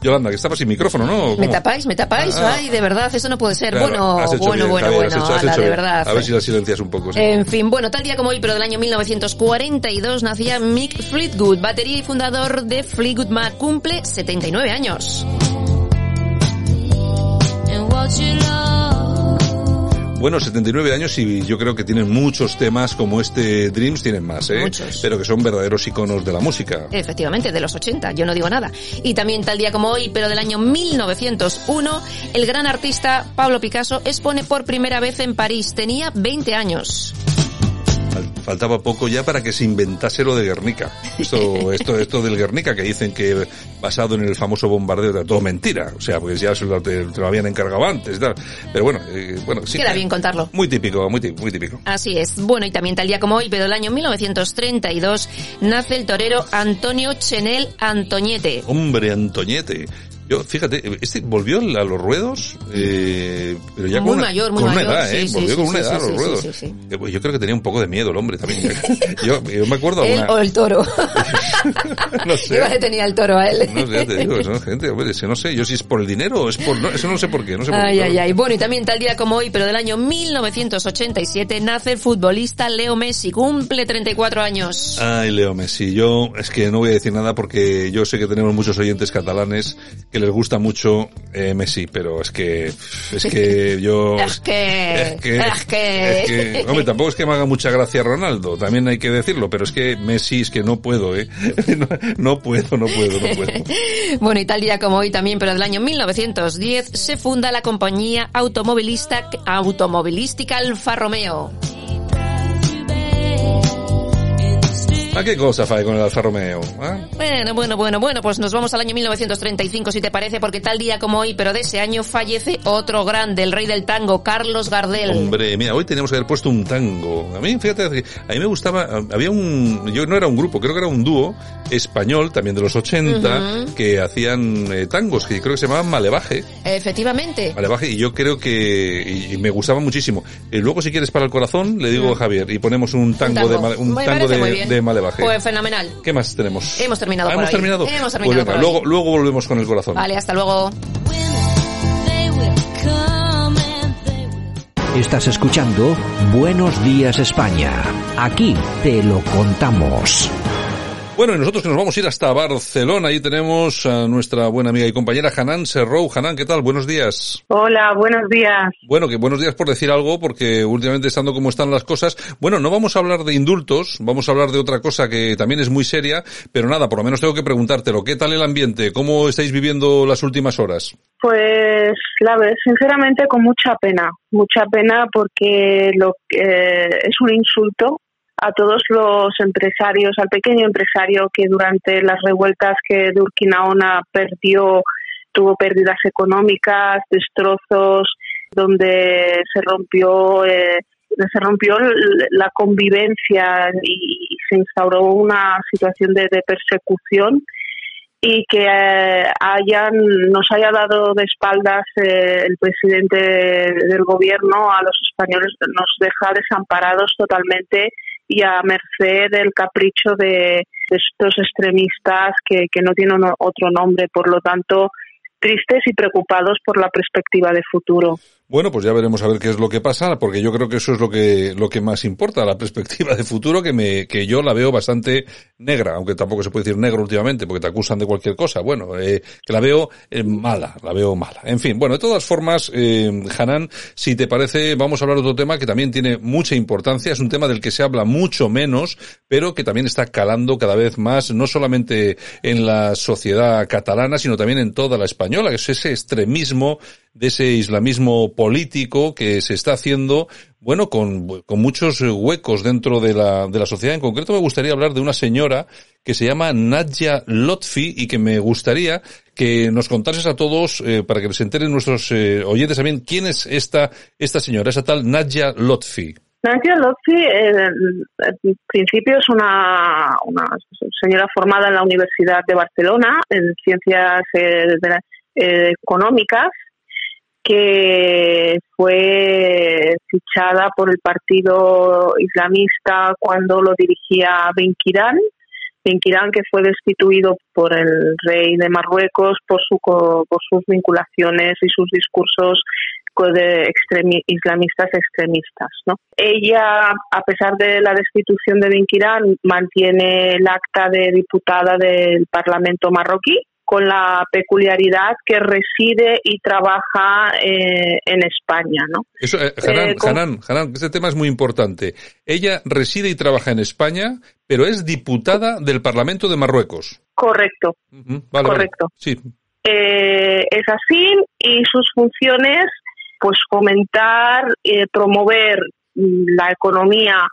Yolanda, que estaba sin micrófono, ¿no? ¿Me tapáis? ¿Me tapáis? Ah. Ay, de verdad, eso no puede ser. Claro, bueno, hecho bueno, bien, bueno, Javier, bueno, hecho- ala, de verdad. A ver si la silencias un poco. sí. En fin, bueno, tal día como hoy, pero del año 1942, nacía Mick Fleetwood, batería y fundador de Fleetwood Mac, cumple 79 años. Bueno, 79 años y yo creo que tienen muchos temas como este Dreams, tienen más, ¿eh? Muchos. Pero que son verdaderos iconos de la música. Efectivamente, de los 80, yo no digo nada. Y también tal día como hoy, pero del año 1901, el gran artista Pablo Picasso expone por primera vez en París. Tenía 20 años. Fal- Faltaba poco ya para que se inventase lo de Guernica. Esto, esto, esto del Guernica que dicen que basado en el famoso bombardeo era todo mentira. O sea, porque ya se lo, te, te lo habían encargado antes y tal. Pero bueno, eh, bueno, sí. Queda bien contarlo. Muy típico, muy, tí- muy típico. Así es. Bueno, y también tal día como hoy, pero del año 1932, nace el torero Antonio Chenel Antoñete. Hombre, Antoñete. Yo, fíjate, este volvió a los ruedos, eh, pero ya Muy con una, mayor, muy con una mayor, edad, sí, ¿eh? sí, volvió con una edad a los ruedos. Eh, pues Yo creo que tenía un poco de miedo el hombre también. yo, yo me acuerdo Él una, o el toro. no sé. Le tenía el toro a él. No sé, ya te digo, son gente, hombre, si no sé, yo si es por el dinero o es por, no, eso no sé por qué, no sé por Ay, qué. ay, ay. Bueno, y también tal día como hoy, pero del año 1987, nace el futbolista Leo Messi. Cumple 34 años. Ay, Leo Messi, yo es que no voy a decir nada porque yo sé que tenemos muchos oyentes catalanes que les gusta mucho eh, Messi, pero es que, es que yo... Es que... Es que, es que- es que- hombre, tampoco es que me haga mucha gracia Ronaldo, también hay que decirlo, pero es que Messi es que no puedo, ¿eh? No, no puedo, no puedo, no puedo. Bueno, y tal día como hoy también, pero del año 1910, se funda la compañía automovilista, automovilística Alfa Romeo. ¿A qué cosa fai con el Alfa Romeo? ah? Bueno, bueno, bueno, bueno, pues nos vamos al año 1935, si te parece, porque tal día como hoy, pero de ese año fallece otro grande, el rey del tango, Carlos Gardel. Hombre, mira, hoy teníamos que haber puesto un tango. A mí, fíjate, a mí me gustaba, había un, yo no era un grupo, creo que era un dúo español, también de los 80, Ujú. que hacían eh, tangos, que creo que se llamaban Malevaje. Efectivamente. Malevaje, y yo creo que, y, y me gustaba muchísimo. Y luego, si quieres para el corazón, le digo a Javier, y ponemos un tango, Mm. tango. de, un Me tango de Malevaje. Pues fenomenal. ¿Qué más tenemos? Hemos terminado Ah, por ¿Hemos hoy. terminado? Hemos Pues terminado venga, por hoy. luego, luego volvemos con el corazón. Vale, hasta luego. Estás escuchando Buenos Días España. Aquí te lo contamos. Bueno, y nosotros que nos vamos a ir hasta Barcelona, ahí tenemos a nuestra buena amiga y compañera Hanan Serrou. Hanan, ¿qué tal? Buenos días. Hola, buenos días. Bueno, que buenos días por decir algo, porque últimamente estando como están las cosas, bueno, no vamos a hablar de indultos, vamos a hablar de otra cosa que también es muy seria, pero nada, por lo menos tengo que preguntártelo. ¿Qué tal el ambiente? ¿Cómo estáis viviendo las últimas horas? Pues la verdad, sinceramente con mucha pena, mucha pena porque lo que es un insulto a todos los empresarios, al pequeño empresario que durante las revueltas que Durquinaona perdió, tuvo pérdidas económicas, destrozos, donde se rompió eh, se rompió la convivencia y se instauró una situación de, de persecución y que eh, hayan nos haya dado de espaldas eh, el presidente del gobierno a los españoles nos deja desamparados totalmente y a merced del capricho de, estos extremistas que, que no tienen otro nombre por lo tanto tristes y preocupados por la perspectiva de futuro Bueno, pues ya veremos a ver qué es lo que pasa, porque yo creo que eso es lo que, lo que más importa, la perspectiva de futuro, que me, que yo la veo bastante negra, aunque tampoco se puede decir negro últimamente, porque te acusan de cualquier cosa. Bueno, eh, que la veo eh, mala, la veo mala. En fin, bueno, de todas formas, eh, Hanan, si te parece, vamos a hablar de otro tema que también tiene mucha importancia, es un tema del que se habla mucho menos, pero que también está calando cada vez más, no solamente en la sociedad catalana, sino también en toda la española, que es ese extremismo de ese islamismo político que se está haciendo, bueno, con, con muchos huecos dentro de la, de la sociedad. En concreto me gustaría hablar de una señora que se llama Nadia Lotfi y que me gustaría que nos contases a todos, eh, para que se enteren nuestros eh, oyentes también, quién es esta, esta señora, esa tal Nadia Lotfi. Nancy Lotzi, eh, en principio es una, una, señora formada en la Universidad de Barcelona en ciencias eh, de la, eh, económicas que fue fichada por el partido islamista cuando lo dirigía Ben Kirán que fue destituido por el rey de Marruecos por, su, por sus vinculaciones y sus discursos de extremi islamistas extremistas. ¿no? Ella, a pesar de la destitución de Ben Kirán, mantiene el acta de diputada del Parlamento marroquí con la peculiaridad que reside y trabaja eh, en España, ¿no? Eso, eh, Hanan, Hanan, este tema es muy importante. Ella reside y trabaja en España, pero es diputada del Parlamento de Marruecos. Correcto. vale, Correcto. Sí. Eh, es así y sus funciones, pues fomentar, eh, promover la economía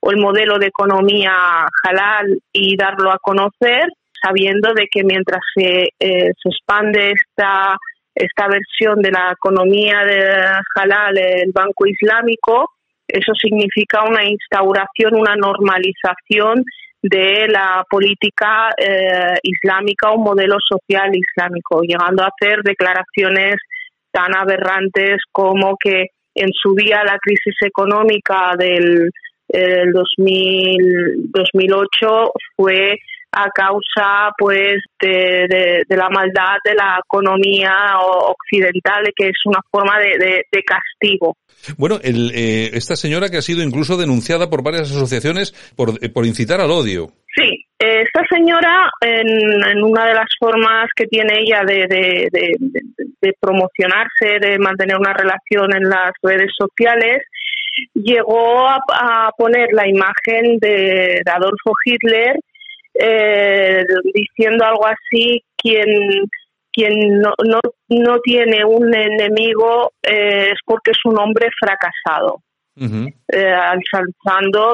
o el modelo de economía halal y darlo a conocer sabiendo de que mientras se, eh, se expande esta, esta versión de la economía de halal, el Banco Islámico, eso significa una instauración, una normalización de la política eh, islámica, un modelo social islámico, llegando a hacer declaraciones tan aberrantes como que en su día la crisis económica del, del 2000, 2008 fue a causa pues de, de, la maldad de la economía occidental que es una forma de, de castigo. Bueno, el, eh, esta señora que ha sido incluso denunciada por varias asociaciones por, eh, por incitar al odio. Sí, esta señora, en, en, una de las formas que tiene ella de, de, de, de, promocionarse, de mantener una relación en las redes sociales, llegó a, a poner la imagen de, Adolfo Hitler eh, diciendo algo así, quien, quien no, no, no tiene un enemigo eh, es porque es un hombre fracasado. Uh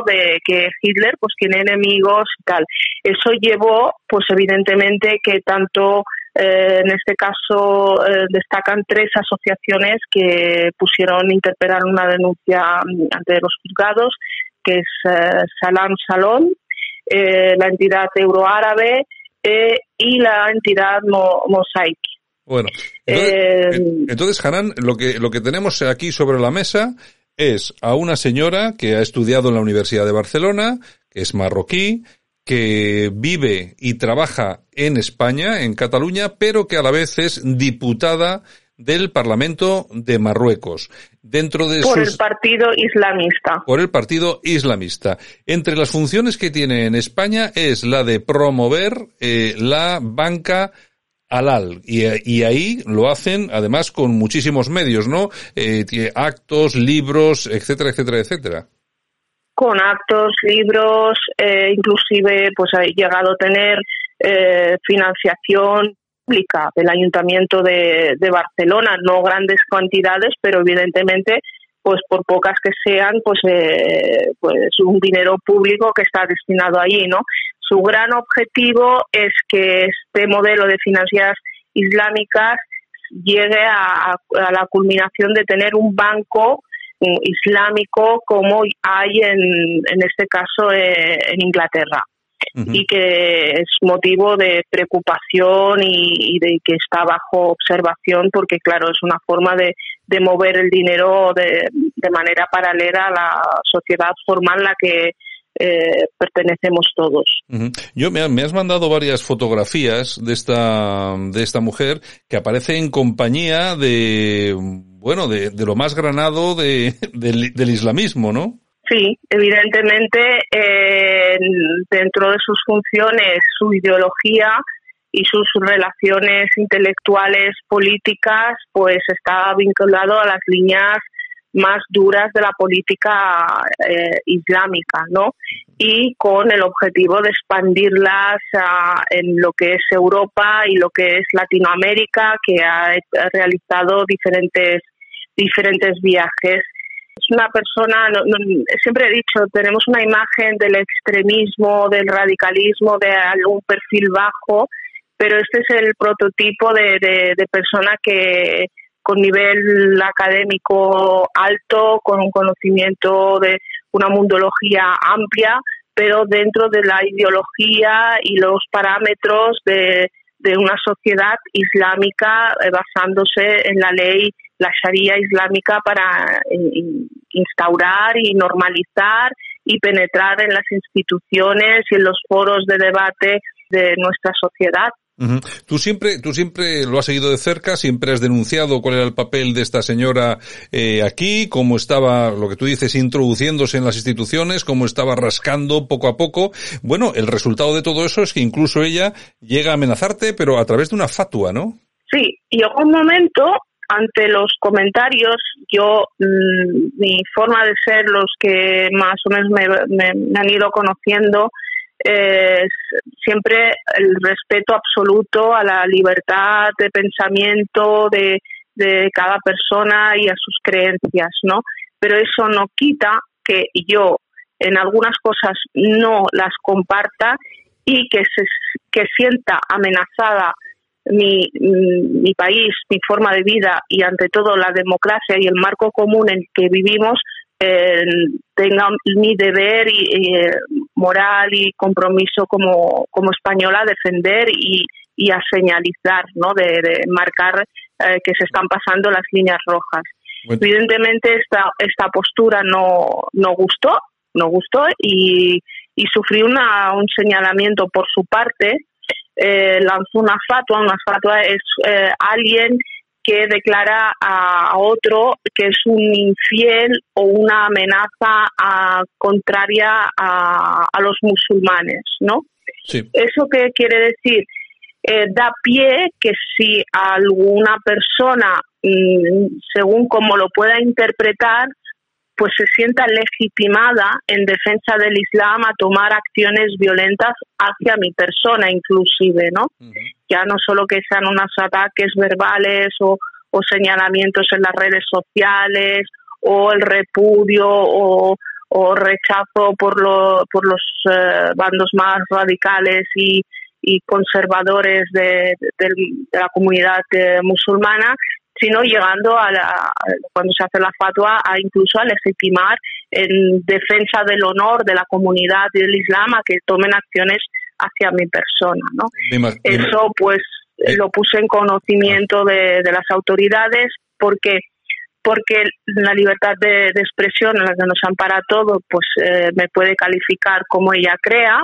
de que Hitler pues tiene enemigos y tal. Eso llevó, pues evidentemente que tanto eh, en este caso destacan tres asociaciones que pusieron, interpelaron una denuncia mm, ante los juzgados, que es Salam Salón, eh, la entidad euroárabe eh, y la entidad Mosaic. Bueno, entonces, eh, Hanan, lo que, lo que tenemos aquí sobre la mesa es a una señora que ha estudiado en la Universidad de Barcelona, que es marroquí, que vive y trabaja en España, en Cataluña, pero que a la vez es diputada del Parlamento de Marruecos. Dentro de por el partido islamista. Por el partido islamista. Entre las funciones que tiene en España es la de promover eh, la banca halal y, y, ahí lo hacen además con muchísimos medios, ¿no? Eh, actos, libros, etcétera, etcétera, etcétera. Con actos, libros, eh, inclusive pues ha llegado a tener eh, financiación del Ayuntamiento de, Barcelona, no grandes cantidades, pero evidentemente pues por pocas que sean, pues, eh, pues un dinero público que está destinado allí, ¿no? Su gran objetivo es que este modelo de finanzas islámicas llegue a, la culminación de tener un banco mm, islámico como hay en, en este caso eh, en Inglaterra y que es motivo de preocupación y, de que está bajo observación porque, claro, es una forma de, de mover el dinero de, de, manera paralela a la sociedad formal a la que eh, pertenecemos todos. Yo me, has mandado varias fotografías de esta de esta mujer que aparece en compañía de bueno de, de lo más granado de, del islamismo, ¿no? Sí, evidentemente eh, dentro de sus funciones, su ideología y sus relaciones intelectuales, políticas, pues está vinculado a las líneas más duras de la política eh, islámica, ¿no? Y con el objetivo de expandirlas en lo que es Europa y lo que es Latinoamérica, que ha realizado diferentes diferentes viajes es una persona, siempre he dicho, tenemos una imagen del extremismo, del radicalismo, de algún perfil bajo, pero este es el prototipo de, de, persona que con nivel académico alto, con un conocimiento de una mundología amplia, pero dentro de la ideología y los parámetros de, de una sociedad islámica eh, basándose en la ley, la Sharia islámica para instaurar y normalizar y penetrar en las instituciones y en los foros de debate de nuestra sociedad. Tú siempre, tú siempre lo has seguido de cerca, siempre has denunciado cuál era el papel de esta señora eh, aquí, cómo estaba, lo que tú dices, introduciéndose en las instituciones, cómo estaba rascando poco a poco. Bueno, el resultado de todo eso es que incluso ella llega a amenazarte, pero a través de una fatua, ¿no? Sí, y llegó un momento ante los comentarios, yo, mm, mi forma de ser, los que más o menos me, me han ido conociendo, es siempre el respeto absoluto a la libertad de pensamiento de, de cada persona y a sus creencias, ¿no? Pero eso no quita que yo en algunas cosas no las comparta y que se que sienta amenazada mi, mi país, mi forma de vida y ante todo la democracia y el marco común en que vivimos eh, tenga mi deber y, eh, moral y compromiso como, como española a defender y, y a señalizar, ¿no? de, marcar eh, que se están pasando las líneas rojas. Evidentemente esta, esta postura no, no gustó, no gustó y, y sufrí una, un señalamiento por su parte. Eh, lanzó una fatua, una fatua es eh, alguien que declara a, otro que es un infiel o una amenaza contraria a, los musulmanes, ¿no? ¿Eso qué quiere decir? Eh, da pie que si alguna persona, mm, según como lo pueda interpretar, pues se sienta legitimada en defensa del Islam a tomar acciones violentas hacia mi persona inclusive, ¿no? Ya no solo que sean unos ataques verbales o, señalamientos en las redes sociales o el repudio o, rechazo por, lo, por los eh, bandos más radicales y, conservadores de, la comunidad eh, musulmana, sino llegando a la, cuando se hace la fatua a incluso a legitimar en defensa del honor de la comunidad y del Islam a que tomen acciones hacia mi persona, ¿no? Eso pues lo puse en conocimiento de, las autoridades porque porque la libertad de, expresión en la que nos ampara todo pues eh, me puede calificar como ella crea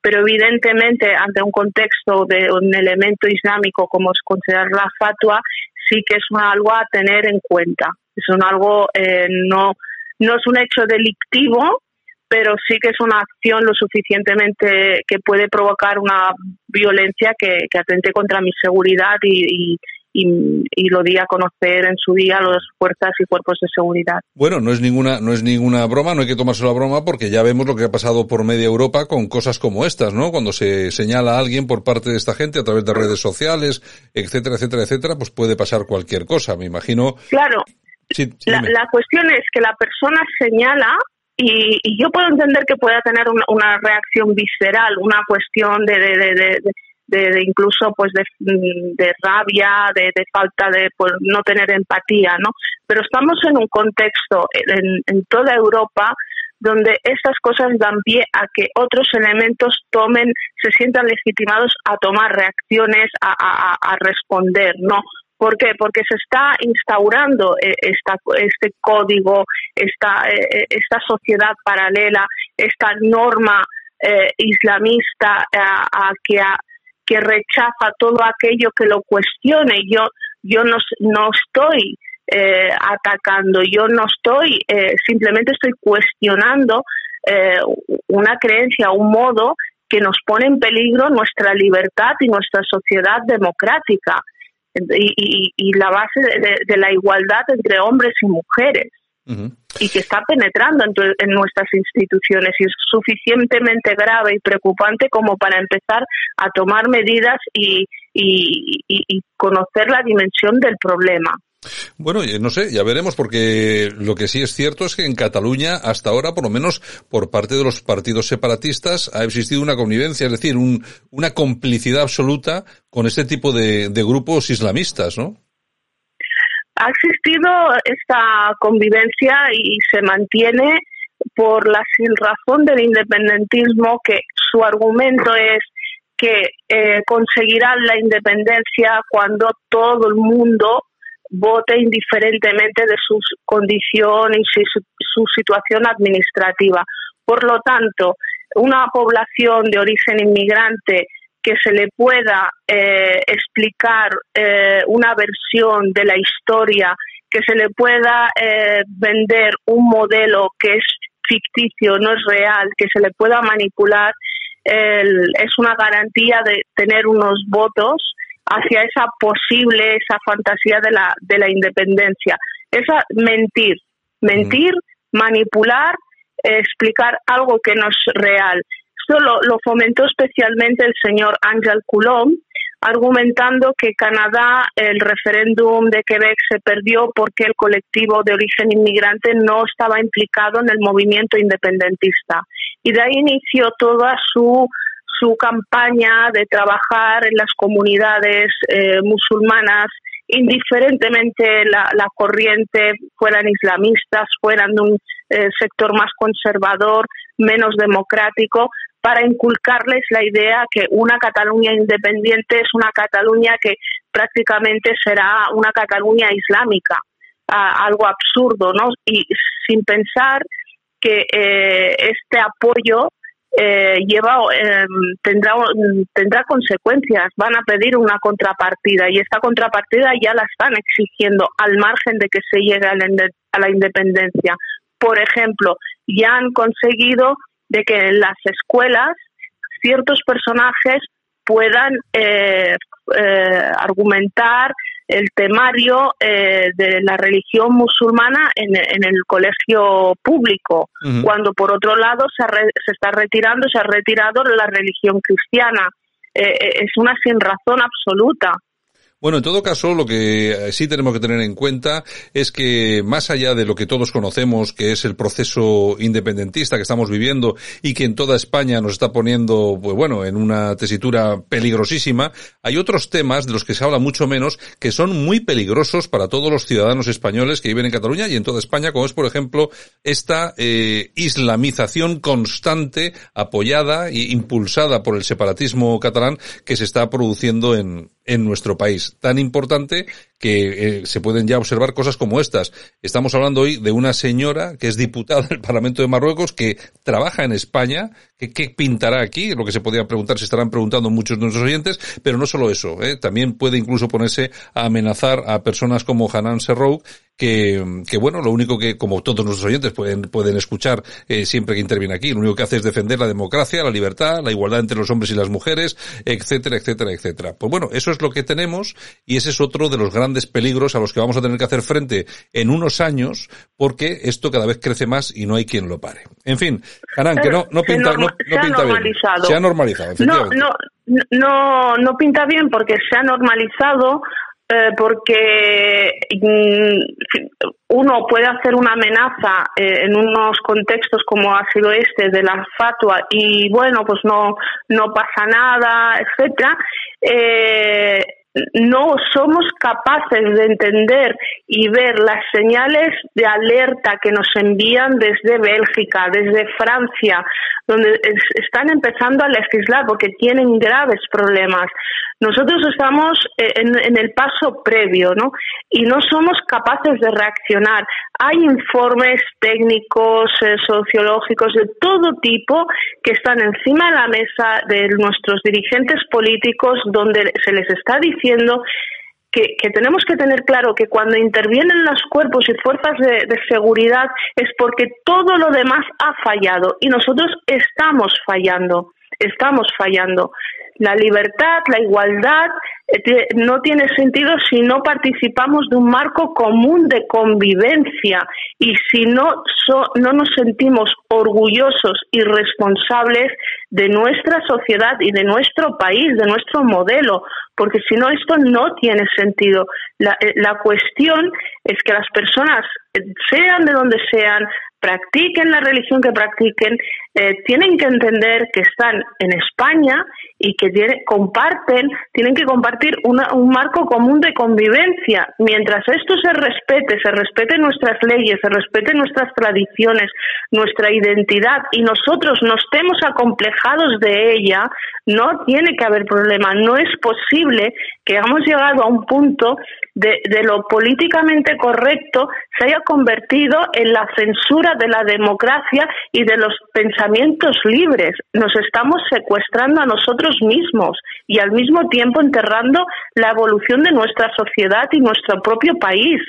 pero evidentemente ante un contexto de un elemento islámico como es considerar la fatua sí que es algo a tener en cuenta. Es un algo, eh, no, no es un hecho delictivo, pero sí que es una acción lo suficientemente que puede provocar una violencia que, que atente contra mi seguridad y, y, lo di a conocer en su día a las fuerzas y cuerpos de seguridad. Bueno, no es ninguna no es ninguna broma, no hay que tomarse la broma porque ya vemos lo que ha pasado por media Europa con cosas como estas, ¿no? Cuando se señala a alguien por parte de esta gente a través de redes sociales, etcétera, etcétera, etcétera, pues puede pasar cualquier cosa, me imagino. Claro. la, cuestión es que la persona señala y, yo puedo entender que pueda tener una, reacción visceral, una cuestión de, de, de, incluso pues de, rabia, de, falta de pues, no tener empatía, ¿no? Pero estamos en un contexto en, en toda Europa donde estas cosas dan pie a que otros elementos tomen, se sientan legitimados a tomar reacciones, a, a, responder, ¿no? ¿Por qué? Porque se está instaurando eh, esta, este código, esta, eh, esta sociedad paralela, esta norma eh, islamista a, que a, que rechaza todo aquello que lo cuestione. Yo, yo no, no estoy eh, atacando, yo no estoy, eh, simplemente estoy cuestionando eh, una creencia, un modo que nos pone en peligro nuestra libertad y nuestra sociedad democrática y, y, la base de, la igualdad entre hombres y mujeres y que está penetrando en, nuestras instituciones y es suficientemente grave y preocupante como para empezar a tomar medidas y, conocer la dimensión del problema. Bueno, no sé, ya veremos, porque lo que sí es cierto es que en Cataluña, hasta ahora, por lo menos por parte de los partidos separatistas, ha existido una connivencia, es decir, un, una complicidad absoluta con este tipo de grupos islamistas, ¿no? Ha existido esta convivencia y se mantiene por la sin razón del independentismo que su argumento es que eh, conseguirán la independencia cuando todo el mundo vote indiferentemente de su condición y su, su situación administrativa. Por lo tanto, una población de origen inmigrante que se le pueda eh, explicar eh, una versión de la historia, que se le pueda eh, vender un modelo que es ficticio, no es real, que se le pueda manipular, es una garantía de tener unos votos hacia esa posible, esa fantasía de la, de la independencia. Esa mentir, mentir, manipular, explicar algo que no es real. Esto lo, fomentó especialmente el señor Ángel Coulomb, argumentando que Canadá, el referéndum de Quebec se perdió porque el colectivo de origen inmigrante no estaba implicado en el movimiento independentista. Y de ahí inició toda su, su campaña de trabajar en las comunidades eh, musulmanas, indiferentemente la, la, corriente, fueran islamistas, fueran de un eh, sector más conservador, menos democrático, para inculcarles la idea que una Cataluña independiente es una Cataluña que prácticamente será una Cataluña islámica, algo absurdo, ¿no? Y sin pensar que eh, este apoyo eh, lleva em, tendrá tendrá consecuencias. Van a pedir una contrapartida y esta contrapartida ya la están exigiendo al margen de que se llegue a la independencia. Por ejemplo ya han conseguido de que en las escuelas ciertos personajes puedan eh, eh, argumentar el temario eh, de la religión musulmana en, el colegio público, cuando por otro lado se, se, está retirando, se ha retirado la religión cristiana. es una sin razón absoluta. Bueno, en todo caso, lo que eh, sí tenemos que tener en cuenta es que más allá de lo que todos conocemos, que es el proceso independentista que estamos viviendo y que en toda España nos está poniendo, pues bueno, en una tesitura peligrosísima, hay otros temas de los que se habla mucho menos que son muy peligrosos para todos los ciudadanos españoles que viven en Cataluña y en toda España, como es, por ejemplo, esta eh, islamización constante, apoyada e impulsada por el separatismo catalán que se está produciendo en, en nuestro país. Tan importante que eh, se pueden ya observar cosas como estas. Estamos hablando hoy de una señora que es diputada del Parlamento de Marruecos que trabaja en España. que ¿Qué pintará aquí? Lo que se podría preguntar, se estarán preguntando muchos de nuestros oyentes, pero no solo eso. ¿eh? También puede incluso ponerse a amenazar a personas como Hanan Serrouk que, que bueno, lo único que, como todos nuestros oyentes pueden, pueden escuchar eh, siempre que interviene aquí, lo único que hace es defender la democracia, la libertad, la igualdad entre los hombres y las mujeres, etcétera, etcétera, etcétera. Pues bueno, eso es lo que tenemos y ese es otro de los grandes peligros a los que vamos a tener que hacer frente en unos años porque esto cada vez crece más y no hay quien lo pare. En fin, Hanan, que no, no pinta, no, pinta bien. Se ha normalizado, No, no, no, no pinta bien porque se ha normalizado eh, porque mm, uno puede hacer una amenaza eh, en unos contextos como ha sido este de la fatua y bueno pues no no pasa nada etcétera eh, no somos capaces de entender y ver las señales de alerta que nos envían desde Bélgica, desde Francia, donde están empezando a legislar porque tienen graves problemas. Nosotros estamos eh, en, el paso previo, ¿no? Y no somos capaces de reaccionar. Hay informes técnicos, eh, sociológicos de todo tipo que están encima de la mesa de nuestros dirigentes políticos donde se les está diciendo que, tenemos que tener claro que cuando intervienen los cuerpos y fuerzas de, seguridad es porque todo lo demás ha fallado y nosotros estamos fallando, estamos fallando. La libertad, la igualdad no tiene sentido si no participamos de un marco común de convivencia y si no, no nos sentimos orgullosos y responsables de nuestra sociedad y de nuestro país, de nuestro modelo, porque si no esto no tiene sentido. La, eh, la cuestión es que las personas, eh, sean de donde sean, practiquen la religión que practiquen, eh, tienen que entender que están en España y que comparten, tienen que compartir un marco común de convivencia. Mientras esto se respete, se respeten nuestras leyes, se respeten nuestras tradiciones, nuestra identidad y nosotros no estemos acomplejados de ella, no tiene que haber problema. No es posible que hayamos llegado a un punto de lo políticamente correcto se haya convertido en la censura de la democracia y de los pensamientos libres. Nos estamos secuestrando a nosotros mismos y al mismo tiempo enterrando la evolución de nuestra sociedad y nuestro propio país.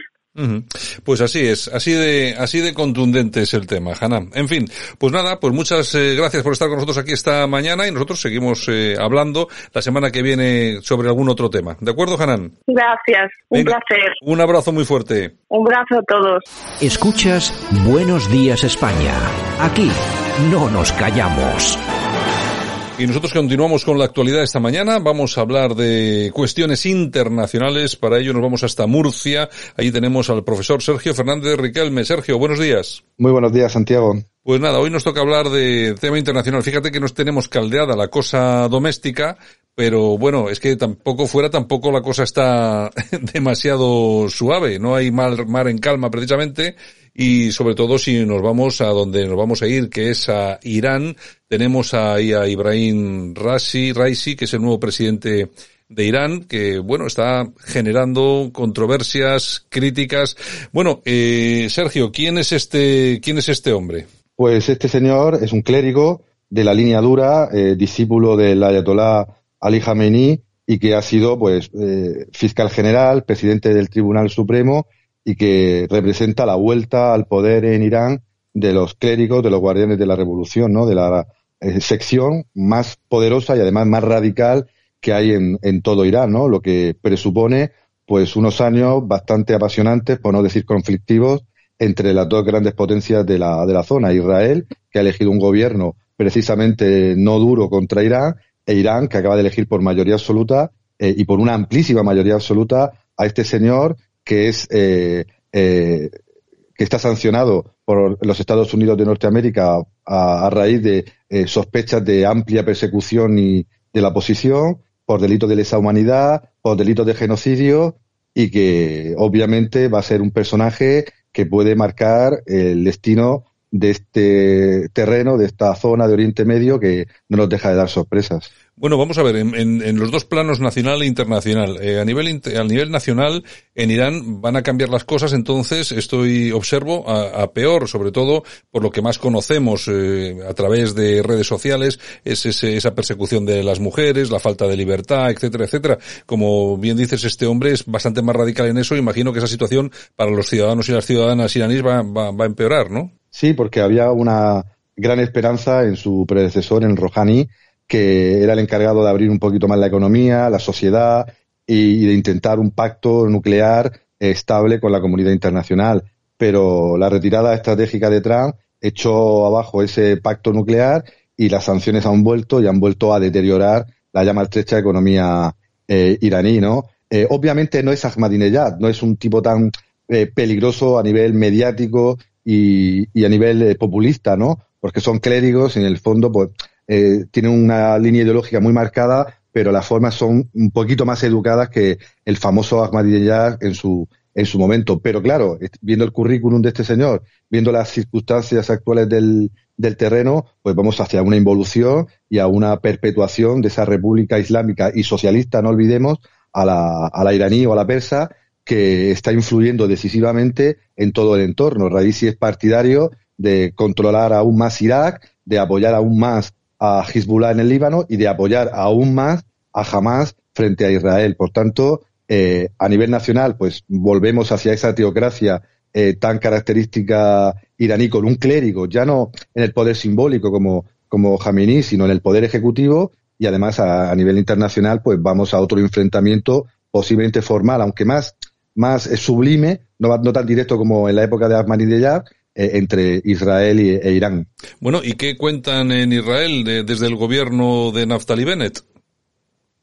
Pues así es, así de, así de contundente es el tema, Hanna. En fin, pues nada, pues muchas eh, gracias por estar con nosotros aquí esta mañana y nosotros seguimos eh, hablando la semana que viene sobre algún otro tema. ¿De acuerdo, Hanan? Gracias, un placer. Un abrazo muy fuerte. Un abrazo a todos. Escuchas Buenos Días España. Aquí no nos callamos. Y nosotros continuamos con la actualidad esta mañana. Vamos a hablar de cuestiones internacionales. Para ello nos vamos hasta Murcia. Ahí tenemos al profesor Sergio Fernández Riquelme. Sergio, buenos días. Muy buenos días, Santiago. Pues nada, hoy nos toca hablar de tema internacional. Fíjate que nos tenemos caldeada la cosa doméstica, pero bueno, es que tampoco fuera, tampoco la cosa está demasiado suave. No hay mar, mar en calma precisamente y sobre todo si nos vamos a donde nos vamos a ir, que es a Irán, tenemos ahí a Ibrahim Raisi, Raisi, que es el nuevo presidente de Irán, que bueno, está generando controversias, críticas. Bueno, eh, Sergio, ¿quién es este, quién es este hombre? Pues este señor es un clérigo de la línea dura, eh, discípulo del Ayatollah Ali Khamenei y que ha sido pues eh, fiscal general, presidente del Tribunal Supremo y que representa la vuelta al poder en Irán de los clérigos, de los guardianes de la revolución, ¿no? De la eh, sección más poderosa y además más radical que hay en, en todo Irán, ¿no? Lo que presupone, pues, unos años bastante apasionantes, por no decir conflictivos, entre las dos grandes potencias de la, de la zona. Israel, que ha elegido un gobierno precisamente no duro contra Irán, e Irán, que acaba de elegir por mayoría absoluta eh, y por una amplísima mayoría absoluta a este señor que es eh, eh, que está sancionado por los Estados Unidos de Norteamérica a, raíz de eh, sospechas de amplia persecución y de la oposición por delitos de lesa humanidad, por delitos de genocidio y que obviamente va a ser un personaje que puede marcar el destino de este terreno, de esta zona de Oriente Medio que no nos deja de dar sorpresas. Bueno, vamos a ver, en, los dos planos nacional e internacional. Eh, a nivel a nivel nacional, en Irán van a cambiar las cosas, entonces estoy observo a, peor, sobre todo por lo que más conocemos eh, a través de redes sociales, es esa persecución de las mujeres, la falta de libertad, etcétera, etcétera. Como bien dices, este hombre es bastante más radical en eso. Imagino que esa situación para los ciudadanos y las ciudadanas iraníes va, va, va a empeorar, ¿no? Sí, porque había una gran esperanza en su predecesor, en Rouhani, que era el encargado de abrir un poquito más la economía, la sociedad y, de intentar un pacto nuclear estable con la comunidad internacional. Pero la retirada estratégica de Trump echó abajo ese pacto nuclear y las sanciones han vuelto y han vuelto a deteriorar la ya maltrecha economía eh, iraní, ¿no? Eh, obviamente no es Ahmadinejad, no es un tipo tan eh, peligroso a nivel mediático y, a nivel populista, ¿no? Porque son clérigos y en el fondo pues eh, tienen una línea ideológica muy marcada, pero las formas son un poquito más educadas que el famoso Ahmadinejad en su en su momento. Pero claro, viendo el currículum de este señor, viendo las circunstancias actuales del, del terreno, pues vamos hacia una involución y a una perpetuación de esa república islámica y socialista, no olvidemos, a la, a la iraní o a la persa, que está influyendo decisivamente en todo el entorno. Raisi es partidario de controlar aún más Irak, de apoyar aún más a Hezbollah en el Líbano y de apoyar aún más a Hamas frente a Israel. Por tanto, eh, a nivel nacional, pues volvemos hacia esa teocracia eh, tan característica iraní con un clérigo, ya no en el poder simbólico como, como Khamenei, sino en el poder ejecutivo y además a, nivel internacional, pues vamos a otro enfrentamiento posiblemente formal, aunque más más sublime, no, no tan directo como en la época de Ahmadinejad, eh, entre Israel y, e Irán. Bueno, ¿y qué cuentan en Israel desde el gobierno de Naftali Bennett?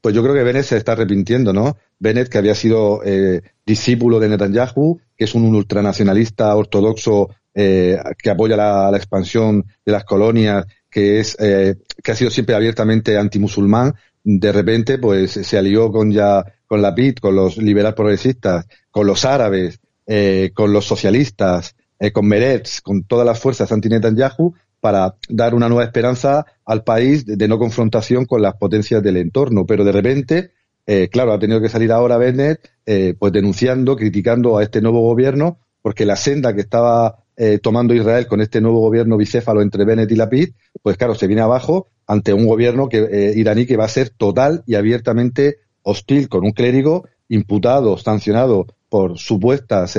pues yo creo que Bennett se está arrepintiendo, ¿no? Bennett, que había sido eh, discípulo de Netanyahu, que es un ultranacionalista ortodoxo eh, que apoya la, la, expansión de las colonias, que es eh, que ha sido siempre abiertamente antimusulmán, de repente pues se alió con ya con la PIT, con los liberal progresistas, con los árabes, eh, con los socialistas, eh, con Meretz, con todas las fuerzas anti-Netanyahu para dar una nueva esperanza al país de, no confrontación con las potencias del entorno. Pero de repente, eh, claro, ha tenido que salir ahora Bennett eh, pues denunciando, criticando a este nuevo gobierno, porque la senda que estaba eh, tomando Israel con este nuevo gobierno bicéfalo entre Bennett y Lapid, pues claro, se viene abajo ante un gobierno que, eh, iraní que va a ser total y abiertamente hostil con un clérigo imputado, sancionado por supuestas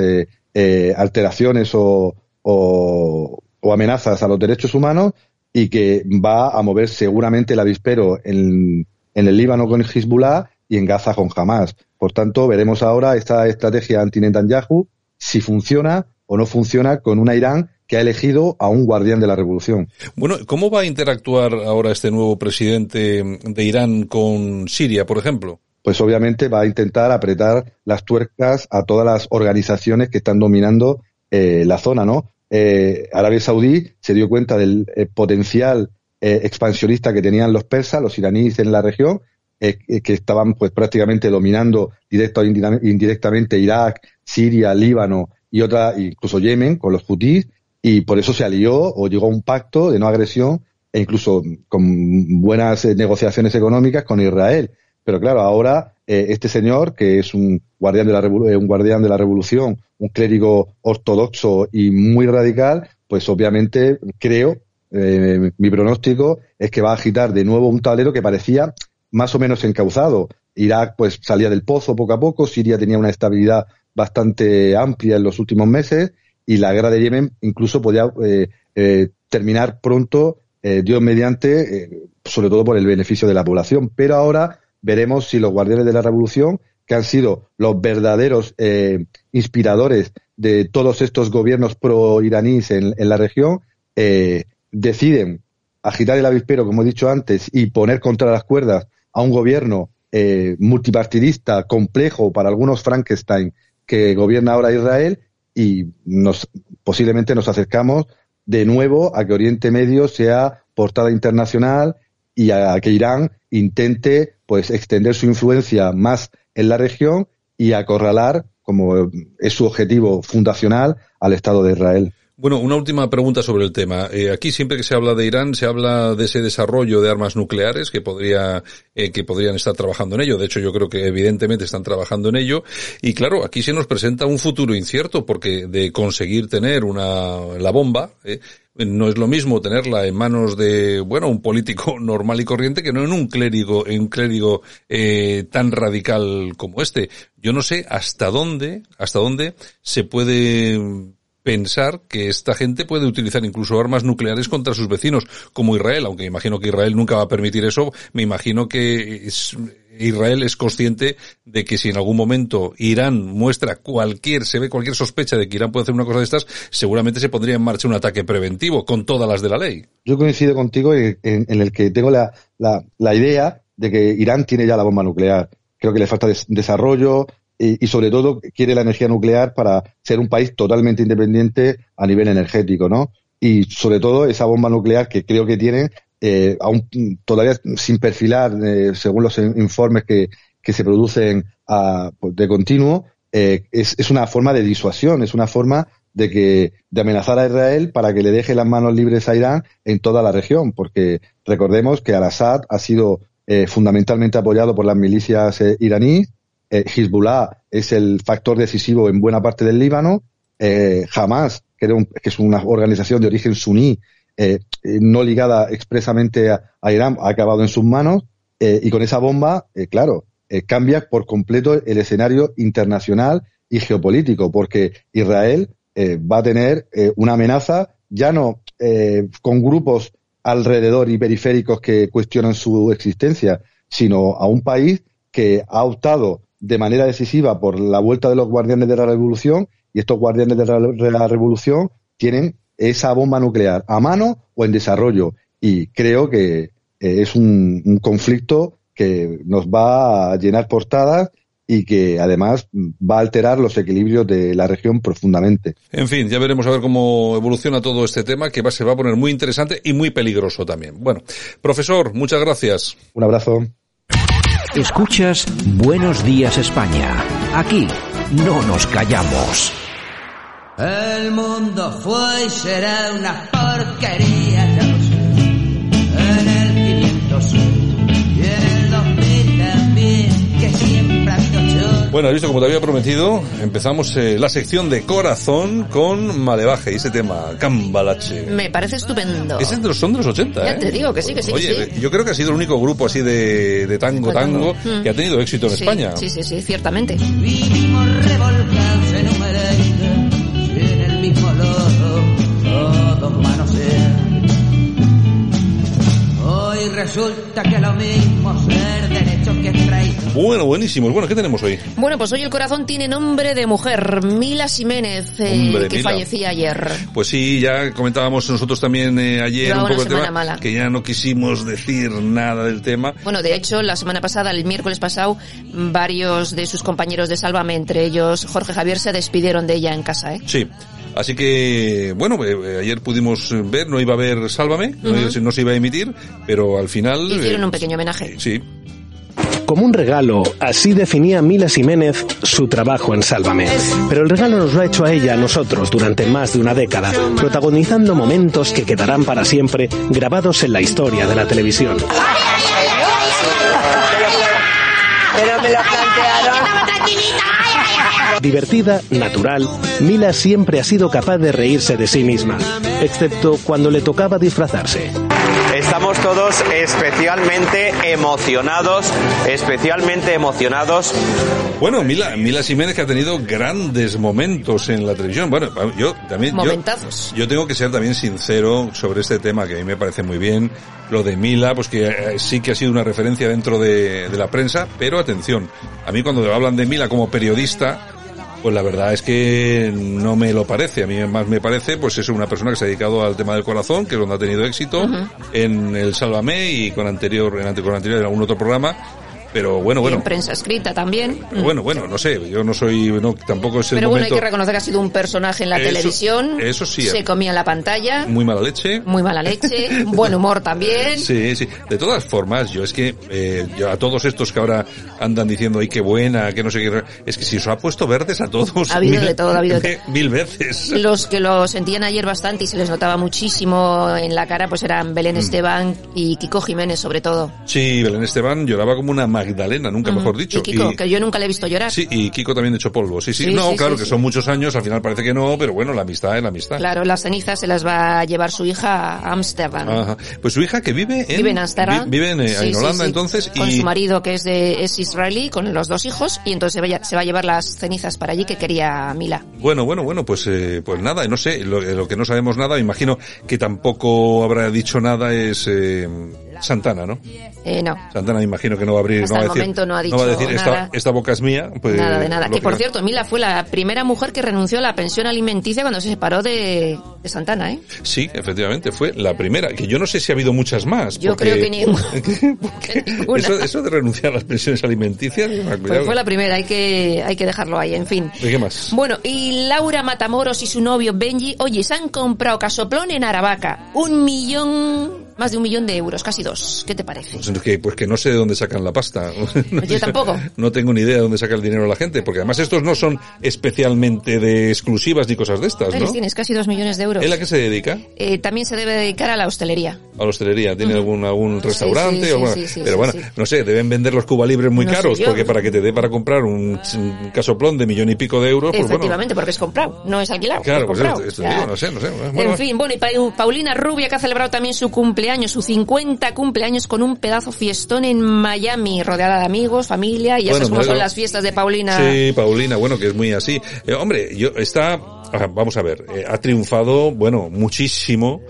eh, alteraciones o, o, o, amenazas a los derechos humanos y que va a mover seguramente el avispero en, en el Líbano con Hezbollah y en Gaza con Hamas. Por tanto, veremos ahora esta estrategia anti-Netanyahu si funciona o no funciona con una Irán que ha elegido a un guardián de la revolución. Bueno, ¿cómo va a interactuar ahora este nuevo presidente de Irán con Siria, por ejemplo? Pues obviamente va a intentar apretar las tuercas a todas las organizaciones que están dominando eh, la zona, ¿no? Eh, Arabia Saudí se dio cuenta del eh, potencial expansionista que tenían los persas, los iraníes en la región, que estaban pues prácticamente dominando directo o indirectamente Irak, Siria, Líbano y otra, incluso Yemen, con los hutíes, y por eso se alió o llegó a un pacto de no agresión e incluso con buenas negociaciones económicas con Israel. Pero claro, ahora eh, este señor, que es un guardián, de la un guardián de la revolución, un clérigo ortodoxo y muy radical, pues obviamente creo, eh, mi pronóstico es que va a agitar de nuevo un tablero que parecía más o menos encauzado. Irak pues salía del pozo poco a poco, Siria tenía una estabilidad bastante amplia en los últimos meses y la guerra de Yemen incluso podía eh, eh, terminar pronto, eh, Dios mediante, eh, sobre todo por el beneficio de la población. Pero ahora veremos si los guardianes de la revolución, que han sido los verdaderos eh, inspiradores de todos estos gobiernos pro-iraníes en, la región, eh, deciden agitar el avispero, como he dicho antes, y poner contra las cuerdas a un gobierno eh, multipartidista, complejo, para algunos Frankenstein, que gobierna ahora Israel, y nos, posiblemente nos acercamos de nuevo a que Oriente Medio sea portada internacional y a que Irán intente pues extender su influencia más en la región y acorralar, como es su objetivo fundacional, al Estado de Israel. Bueno, una última pregunta sobre el tema. Eh, aquí siempre que se habla de Irán se habla de ese desarrollo de armas nucleares que podría eh, que podrían estar trabajando en ello. De hecho, yo creo que evidentemente están trabajando en ello. Y claro, aquí se nos presenta un futuro incierto porque de conseguir tener una la bomba eh, no es lo mismo tenerla en manos de bueno un político normal y corriente que no en un clérigo en un clérigo eh, tan radical como este. Yo no sé hasta dónde hasta dónde se puede pensar que esta gente puede utilizar incluso armas nucleares contra sus vecinos, como Israel, aunque imagino que Israel nunca va a permitir eso, me imagino que es, Israel es consciente de que si en algún momento Irán muestra cualquier, se ve cualquier sospecha de que Irán puede hacer una cosa de estas, seguramente se pondría en marcha un ataque preventivo con todas las de la ley. Yo coincido contigo en, en, en el que tengo la, la, la, idea de que Irán tiene ya la bomba nuclear. Creo que le falta des desarrollo, y, sobre todo quiere la energía nuclear para ser un país totalmente independiente a nivel energético, ¿no? Y sobre todo esa bomba nuclear que creo que tiene, eh, aún todavía sin perfilar, eh, según los informes que, que se producen a, pues de continuo, eh, es, es una forma de disuasión, es una forma de que de amenazar a Israel para que le deje las manos libres a Irán en toda la región, porque recordemos que Al-Assad ha sido eh, fundamentalmente apoyado por las milicias eh, iraníes eh, Hezbollah es el factor decisivo en buena parte del Líbano, eh, Hamas, que, es una organización de origen suní, eh, no ligada expresamente a, Irán, ha acabado en sus manos, eh, y con esa bomba, eh, claro, eh, cambia por completo el escenario internacional y geopolítico, porque Israel va a tener una amenaza ya no con grupos alrededor y periféricos que cuestionan su existencia, sino a un país que ha optado de manera decisiva por la vuelta de los guardianes de la revolución y estos guardianes de la, de la, revolución tienen esa bomba nuclear a mano o en desarrollo y creo que eh, es un, un, conflicto que nos va a llenar portadas y que además va a alterar los equilibrios de la región profundamente. En fin, ya veremos a ver cómo evoluciona todo este tema, que va, se va a poner muy interesante y muy peligroso también. Bueno, profesor, muchas gracias. Un abrazo. Escuchas Buenos Días España. Aquí no nos callamos. El mundo fue y será una porquería, Bueno, has visto, como te había prometido, empezamos eh, la sección de corazón con Malevaje y ese tema, Cambalache. Me parece estupendo. Ese de los, son de los 80, Ya ¿eh? te digo que sí, que sí, que Oye, sí. yo creo que ha sido el único grupo así de, de tango, tango, Mm. que ha tenido éxito en Sí, España. Sí, sí, sí, ciertamente. Vivimos revolcados en Resulta que lo mismo ser derecho que. Bueno, buenísimos. Bueno, ¿qué tenemos hoy? Bueno, pues hoy el corazón tiene nombre de mujer, Mila Jiménez, eh, Hombre, que Mila. fallecía ayer. Pues sí, ya comentábamos nosotros también eh, ayer Llevaba un poco una el tema, mala. que ya no quisimos decir nada del tema. Bueno, de hecho, la semana pasada, el miércoles pasado, varios de sus compañeros de Sálvame, entre ellos Jorge Javier, se despidieron de ella en casa, ¿eh? Sí. Así que, bueno, eh, eh, ayer pudimos ver, no iba a haber Sálvame, no, Ujú. no se iba a emitir, pero al final... Hicieron eh, un pequeño homenaje. Sí. Como un regalo, así definía Mila Jiménez su trabajo en Sálvame. Pero el regalo nos lo ha hecho a ella, a nosotros, durante más de una década, protagonizando momentos que quedarán para siempre grabados en la historia de la televisión. Pero me lo plantearon. Divertida, natural, Mila siempre ha sido capaz de reírse de sí misma, excepto cuando le tocaba disfrazarse. Estamos todos especialmente emocionados, especialmente emocionados. Bueno, Mila, Mila Jiménez que ha tenido grandes momentos en la televisión. Bueno, yo también... Momentazos. Yo, tengo que ser también sincero sobre este tema que a mí me parece muy bien. Lo de Mila, pues que eh, sí que ha sido una referencia dentro de, de la prensa, pero atención, a mí cuando hablan de Mila como periodista, pues la verdad es que no me lo parece. A mí más me parece, pues es una persona que se ha dedicado al tema del corazón, que es donde ha tenido éxito, en el Sálvame y con anterior, en con anterior en algún otro programa. Pero bueno, Y bueno. en prensa escrita también. Pero bueno, bueno, no sé, yo no soy, no, tampoco es el Pero bueno, hay momento. que reconocer que ha sido un personaje en la Eso- televisión. eso sí. Se comía la pantalla. Muy mala leche. Muy mala leche. buen humor también. Sí, sí. De todas formas, yo es que eh, yo a todos estos que ahora andan diciendo, ay, qué buena, que no sé qué, es que si os ha puesto verdes a todos. Ha habido mil, de todo, ha habido de Mil veces. Los que lo sentían ayer bastante y se les notaba muchísimo en la cara, pues eran Belén Mm. Esteban y Kiko Jiménez, sobre todo. Sí, Belén Esteban lloraba como una Magdalena, nunca mejor dicho. Y Kiko, que yo nunca le he visto llorar. Sí, y Kiko también hecho polvo. Sí, sí. Sí, no, sí, claro sí, que son muchos años, al final parece que no, pero bueno, la amistad es la amistad. Claro, las cenizas se las va a llevar su hija a Ámsterdam. Ajá. Pues su hija que vive en... Vive en Ámsterdam. vi- Vive en, eh, en Holanda entonces Con y... su marido que es de, es israelí, con los dos hijos, y entonces se va, a- se va a llevar las cenizas para allí que quería Mila. Bueno, bueno, bueno, pues, eh, pues nada, no sé, lo, eh, lo que no sabemos nada, me imagino que tampoco habrá dicho nada es eh, Santana, ¿no? Eh, no. Santana me imagino que no va a abrir, Hasta no va el decir, momento no ha dicho va a decir esta, nada. esta boca es mía. Pues, nada de nada. Que por cierto, Mila fue la primera mujer que renunció a la pensión alimenticia cuando se separó de, de Santana, ¿eh? Sí, efectivamente, fue la primera, que yo no sé si ha habido muchas más. Yo porque creo que ni que ninguna. eso, eso de renunciar a las pensiones alimenticias, Pues fue la primera, hay que, hay que dejarlo ahí, en fin. ¿Y qué más? Bueno, y Laura Matamoros y su novio Benji, oye, se han comprado casoplón en Aravaca. Un millón, más de un millón de euros, casi dos. ¿Qué te parece? Pues que, pues que no sé de dónde sacan la pasta. No Yo tampoco. No tengo ni idea de dónde saca el dinero la gente, porque además estos no son especialmente de exclusivas ni cosas de estas, ¿no? Tienes casi dos millones de euros. ¿Él a qué se dedica? Eh, también se debe dedicar a la hostelería. A la hostelería. ¿Tiene algún, algún restaurante? sí, o sí, bueno, sí, pero bueno, no sé, deben vender los Cuba Libres muy No caros, porque para que te dé para comprar un, un casoplón de millón y pico de euros, pues bueno. Efectivamente, porque es comprado, no es alquilado. Claro, es pues comprado. esto, esto Ya. digo, no sé, no sé. Bueno, en fin, bueno, y Pa- Paulina Rubia que ha celebrado también su cumpleaños, su 50 cumpleaños con un pedazo fiestón en Miami, rodeada de amigos, familia, y ya Bueno, sabes cómo son las fiestas de Paulina. Sí, Paulina, bueno, que es muy así. Eh, hombre, yo está, ah, vamos a ver, eh, ha triunfado, bueno, muchísimo.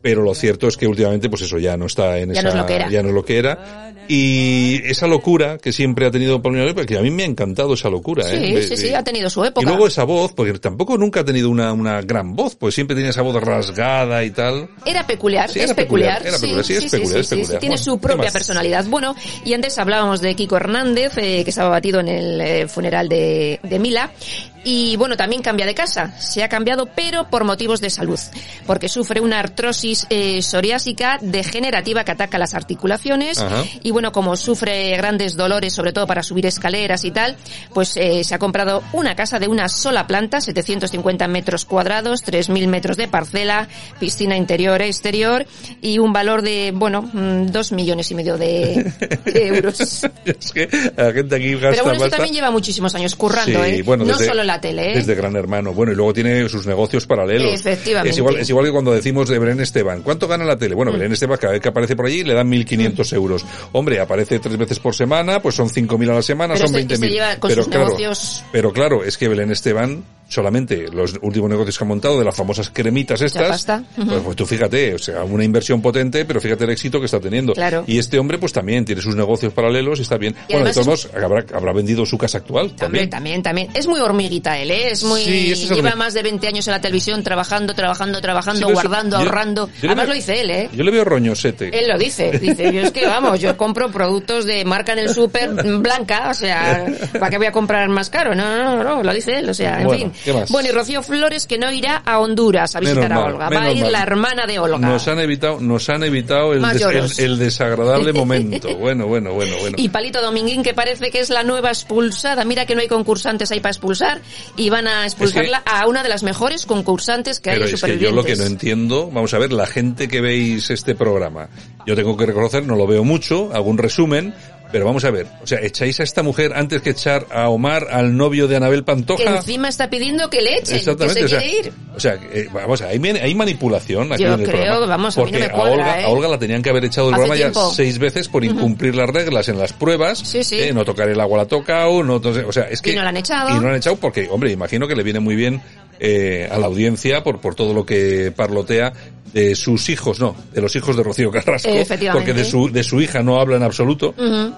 Pero lo cierto es que últimamente pues eso ya no está en Ya esa no es lo que era. ya no es lo que era y esa locura que siempre ha tenido Paulina Rubio, porque a mí me ha encantado esa locura Sí, ¿eh? Sí, sí, ha tenido su época. y luego esa voz, porque tampoco nunca ha tenido una, una gran voz, pues siempre tenía esa voz rasgada y tal. Era peculiar, Sí, es peculiar. peculiar, era peculiar, sí, es peculiar, es sí, sí, peculiar. tiene Bueno, su ¿qué propia personalidad. Bueno, y antes hablábamos de Kiko Hernández, eh, que estaba batido en el eh, funeral de, de Mila. Y bueno, también cambia de casa. Se ha cambiado, pero por motivos de salud. Porque sufre una artrosis eh, psoriásica degenerativa que ataca las articulaciones. Ajá. Y bueno, como sufre grandes dolores, sobre todo para subir escaleras y tal, pues eh, se ha comprado una casa de una sola planta, 750 metros cuadrados, 3.000 metros de parcela, piscina interior e exterior y un valor de, bueno, mm, dos millones y medio de, de euros. Es que la gente aquí gasta Pero bueno, esto también lleva muchísimos años currando, Sí, ¿eh? bueno, no desde- solo la tele, ¿eh? Desde Gran Hermano. Bueno, y luego tiene sus negocios paralelos. Efectivamente. Es igual, es igual que cuando decimos de Belén Esteban. ¿Cuánto gana la tele? Bueno, Belén Esteban cada vez que aparece por allí le dan 1.500 euros. Hombre, aparece tres veces por semana, pues son 5.000 a la semana, Pero son este- este 20.000. lleva con Pero sus claro, negocios- pero claro, es que Belén Esteban solamente los últimos negocios que ha montado de las famosas cremitas estas, pues, pues tú fíjate, o sea, una inversión potente, pero fíjate el éxito que está teniendo. Claro. Y este hombre pues también tiene sus negocios paralelos y está bien. Y bueno, de todos modos, habrá, habrá vendido su casa actual también. también, también. Es muy hormiguita él, ¿eh? Es muy... Sí, es lleva más de 20 años en la televisión trabajando, trabajando, trabajando, Sí, guardando, yo- ahorrando. yo Además veo- lo dice él, ¿eh? Yo le veo roñosete. Él lo dice, dice, yo es que vamos, yo compro productos de marca en el súper blanca, o sea, ¿para qué voy a comprar más caro? No, no, no, no, lo dice él, o sea, en Bueno, fin. ¿Qué más? Bueno, y Rocío Flores que no irá a Honduras a visitar Menos a mal, Olga, va a ir mal. la hermana de Olga. Nos han evitado, nos han evitado el, des- el, el desagradable momento. Bueno, bueno, bueno, bueno. Y Palito Dominguín, que parece que es la nueva expulsada. Mira que no hay concursantes ahí para expulsar. Y van a expulsarla a una de las mejores concursantes que Pero hay de es que yo lo que no entiendo, vamos a ver, la gente que veis este programa, yo tengo que reconocer, no lo veo mucho, algún resumen, pero vamos a ver, o sea, echáis a esta mujer antes que echar a Omar, al novio de Anabel que Pantoja. encima está pidiendo que le echen, que Exactamente, se o sea, quiere ir. O sea, eh, vamos, hay, hay manipulación aquí Yo en el creo, programa. vamos, a mí no porque me cuadra, Olga, ¿eh? a Olga la tenían que haber echado del programa tiempo. ya seis veces por incumplir las reglas en las pruebas. eh, no tocar el agua la ha tocado, no, entonces, o sea, es que... Y no la han echado. Y no la han echado porque, hombre, imagino que le viene muy bien eh, a la audiencia por, por todo lo que parlotea de sus hijos, no, de los hijos de Rocío Carrasco, porque de su, de su hija no habla en absoluto,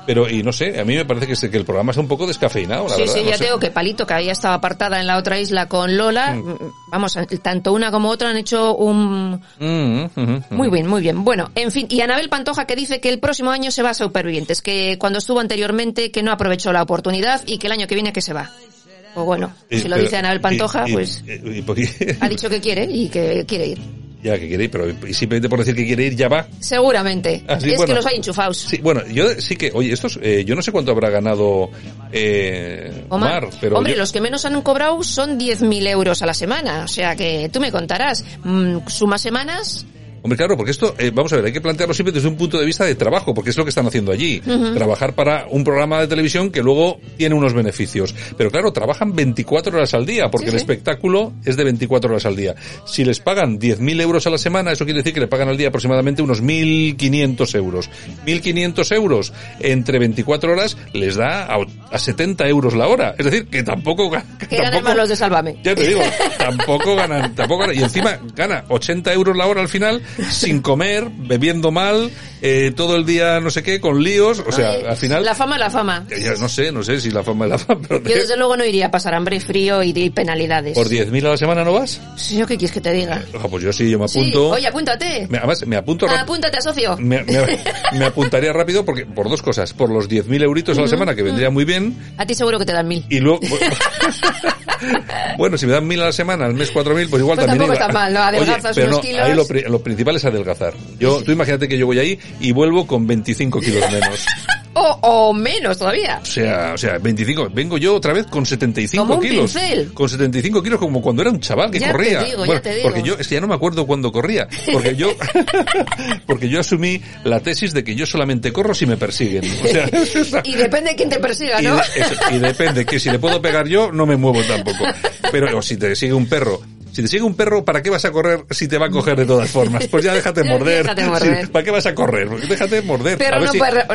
pero, y no sé, a mí me parece que, que el programa está un poco descafeinado, la Sí, verdad. sí, no ya sé. tengo que Palito, que había estado apartada en la otra isla con Lola, Mm. vamos, tanto una como otra han hecho un... Mm. Muy bien, muy bien. Bueno, en fin, y Anabel Pantoja que dice que el próximo año se va a Supervivientes, que cuando estuvo anteriormente que no aprovechó la oportunidad y que el año que viene que se va. Pues bueno, Y- si lo pero- dice Anabel Pantoja, y- y- pues y- qué- ha dicho que quiere y que quiere ir. Ya que quiere ir, pero y simplemente por decir que quiere ir ya va. Seguramente. Ah, sí, es bueno. que los hay enchufados. Sí, bueno, yo sí que, oye, estos, eh, yo no sé cuánto habrá ganado eh, Omar, pero Hombre, yo- los que menos han cobrado son 10.000 euros a la semana. O sea que tú me contarás. Mm, suma semanas. Hombre, claro, porque esto, eh, vamos a ver, hay que plantearlo siempre desde un punto de vista de trabajo, porque es lo que están haciendo allí. Trabajar para un programa de televisión que luego tiene unos beneficios. Pero claro, trabajan 24 horas al día, porque Sí, el sí. espectáculo es de 24 horas al día. Si les pagan 10.000 euros a la semana, eso quiere decir que le pagan al día aproximadamente unos 1.500 euros. 1.500 euros entre 24 horas les da a, a 70 euros la hora. Es decir, que tampoco... que ganan los de Sálvame. ya te digo, tampoco ganan, tampoco ganan. Y encima gana 80 euros la hora al final, sin comer, bebiendo mal, eh, todo el día no sé qué, con líos. O sea, Ay, al final, La fama, la fama. ya no sé, no sé si la fama es la fama, pero Yo desde luego no iría a pasar hambre, frío y, y penalidades. por 10.000 a la semana no vas. Sí, ¿Yo qué quieres que te diga? Ah, pues yo sí, yo me Sí, apunto. oye, apúntate. Me- además, me apunto rápido. Apúntate socio. Me, me- me apuntaría rápido porque por dos cosas. Por los 10.000 euritos a la semana, que vendría muy bien. A ti seguro que te dan mil. Y luego, bueno, si me dan mil a la semana, al mes cuatro mil, pues igual Pues también tampoco iba. está mal, ¿no? Adelgazas pero unos no, kilos. ahí lo, lo principal es adelgazar. Yo, tú imagínate que yo voy ahí y vuelvo con 25 kilos menos. O, o menos todavía. O sea, o sea, 25. Vengo yo otra vez con 75 Como un kilos. pincel. Con 75 kilos como cuando era un chaval que Ya te corría. digo, ya Bueno, te digo. Porque yo, es que ya no me acuerdo cuándo corría. Porque yo, porque yo asumí la tesis de que yo solamente corro si me persiguen. O sea, Y depende de quién te persiga, y, ¿no? de- eso, y depende, que si le puedo pegar yo, no me muevo tampoco. Pero o si te sigue un perro Si te sigue un perro, ¿para qué vas a correr si te va a coger de todas formas? Pues ya déjate morder. Déjate morder. Sí, ¿Para qué vas a correr? Porque déjate morder. Perro a ver no si, a ver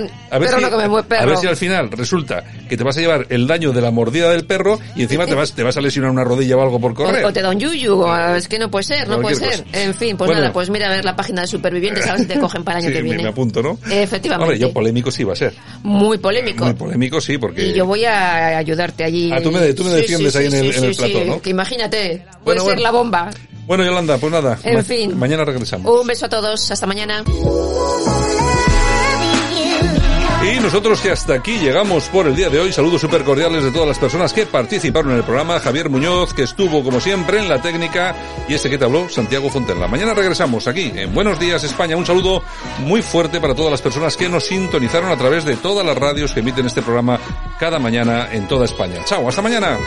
perro si- no come perro. A ver si al final resulta que te vas a llevar el daño de la mordida del perro y encima te vas, te vas a lesionar una rodilla o algo por correr. O, o te da un yuyu, o es que no puede ser, no puede ser. cosa. En fin, pues Bueno. nada, pues mira a ver la página de supervivientes, a ver si te cogen para el año Sí, que viene. me apunto, ¿no? Efectivamente. Hombre, yo polémico sí va a ser. Muy polémico. Muy polémico sí, porque... Y yo voy a ayudarte allí. Ah, tú me- tú me defiendes sí, ahí en el- en el ¿no? Que imagínate, puede Bueno, ser bueno. La bomba. Bueno, Yolanda, pues nada. En ma- fin. Mañana regresamos. Un beso a todos, hasta mañana. Y nosotros que hasta aquí llegamos por el día de hoy, saludos súper cordiales de todas las personas que participaron en el programa, Javier Muñoz, que estuvo como siempre en la técnica, y este que te habló, Santiago Fontenla. Mañana regresamos aquí en Buenos Días España. Un saludo muy fuerte para todas las personas que nos sintonizaron a través de todas las radios que emiten este programa cada mañana en toda España. Chao, hasta mañana.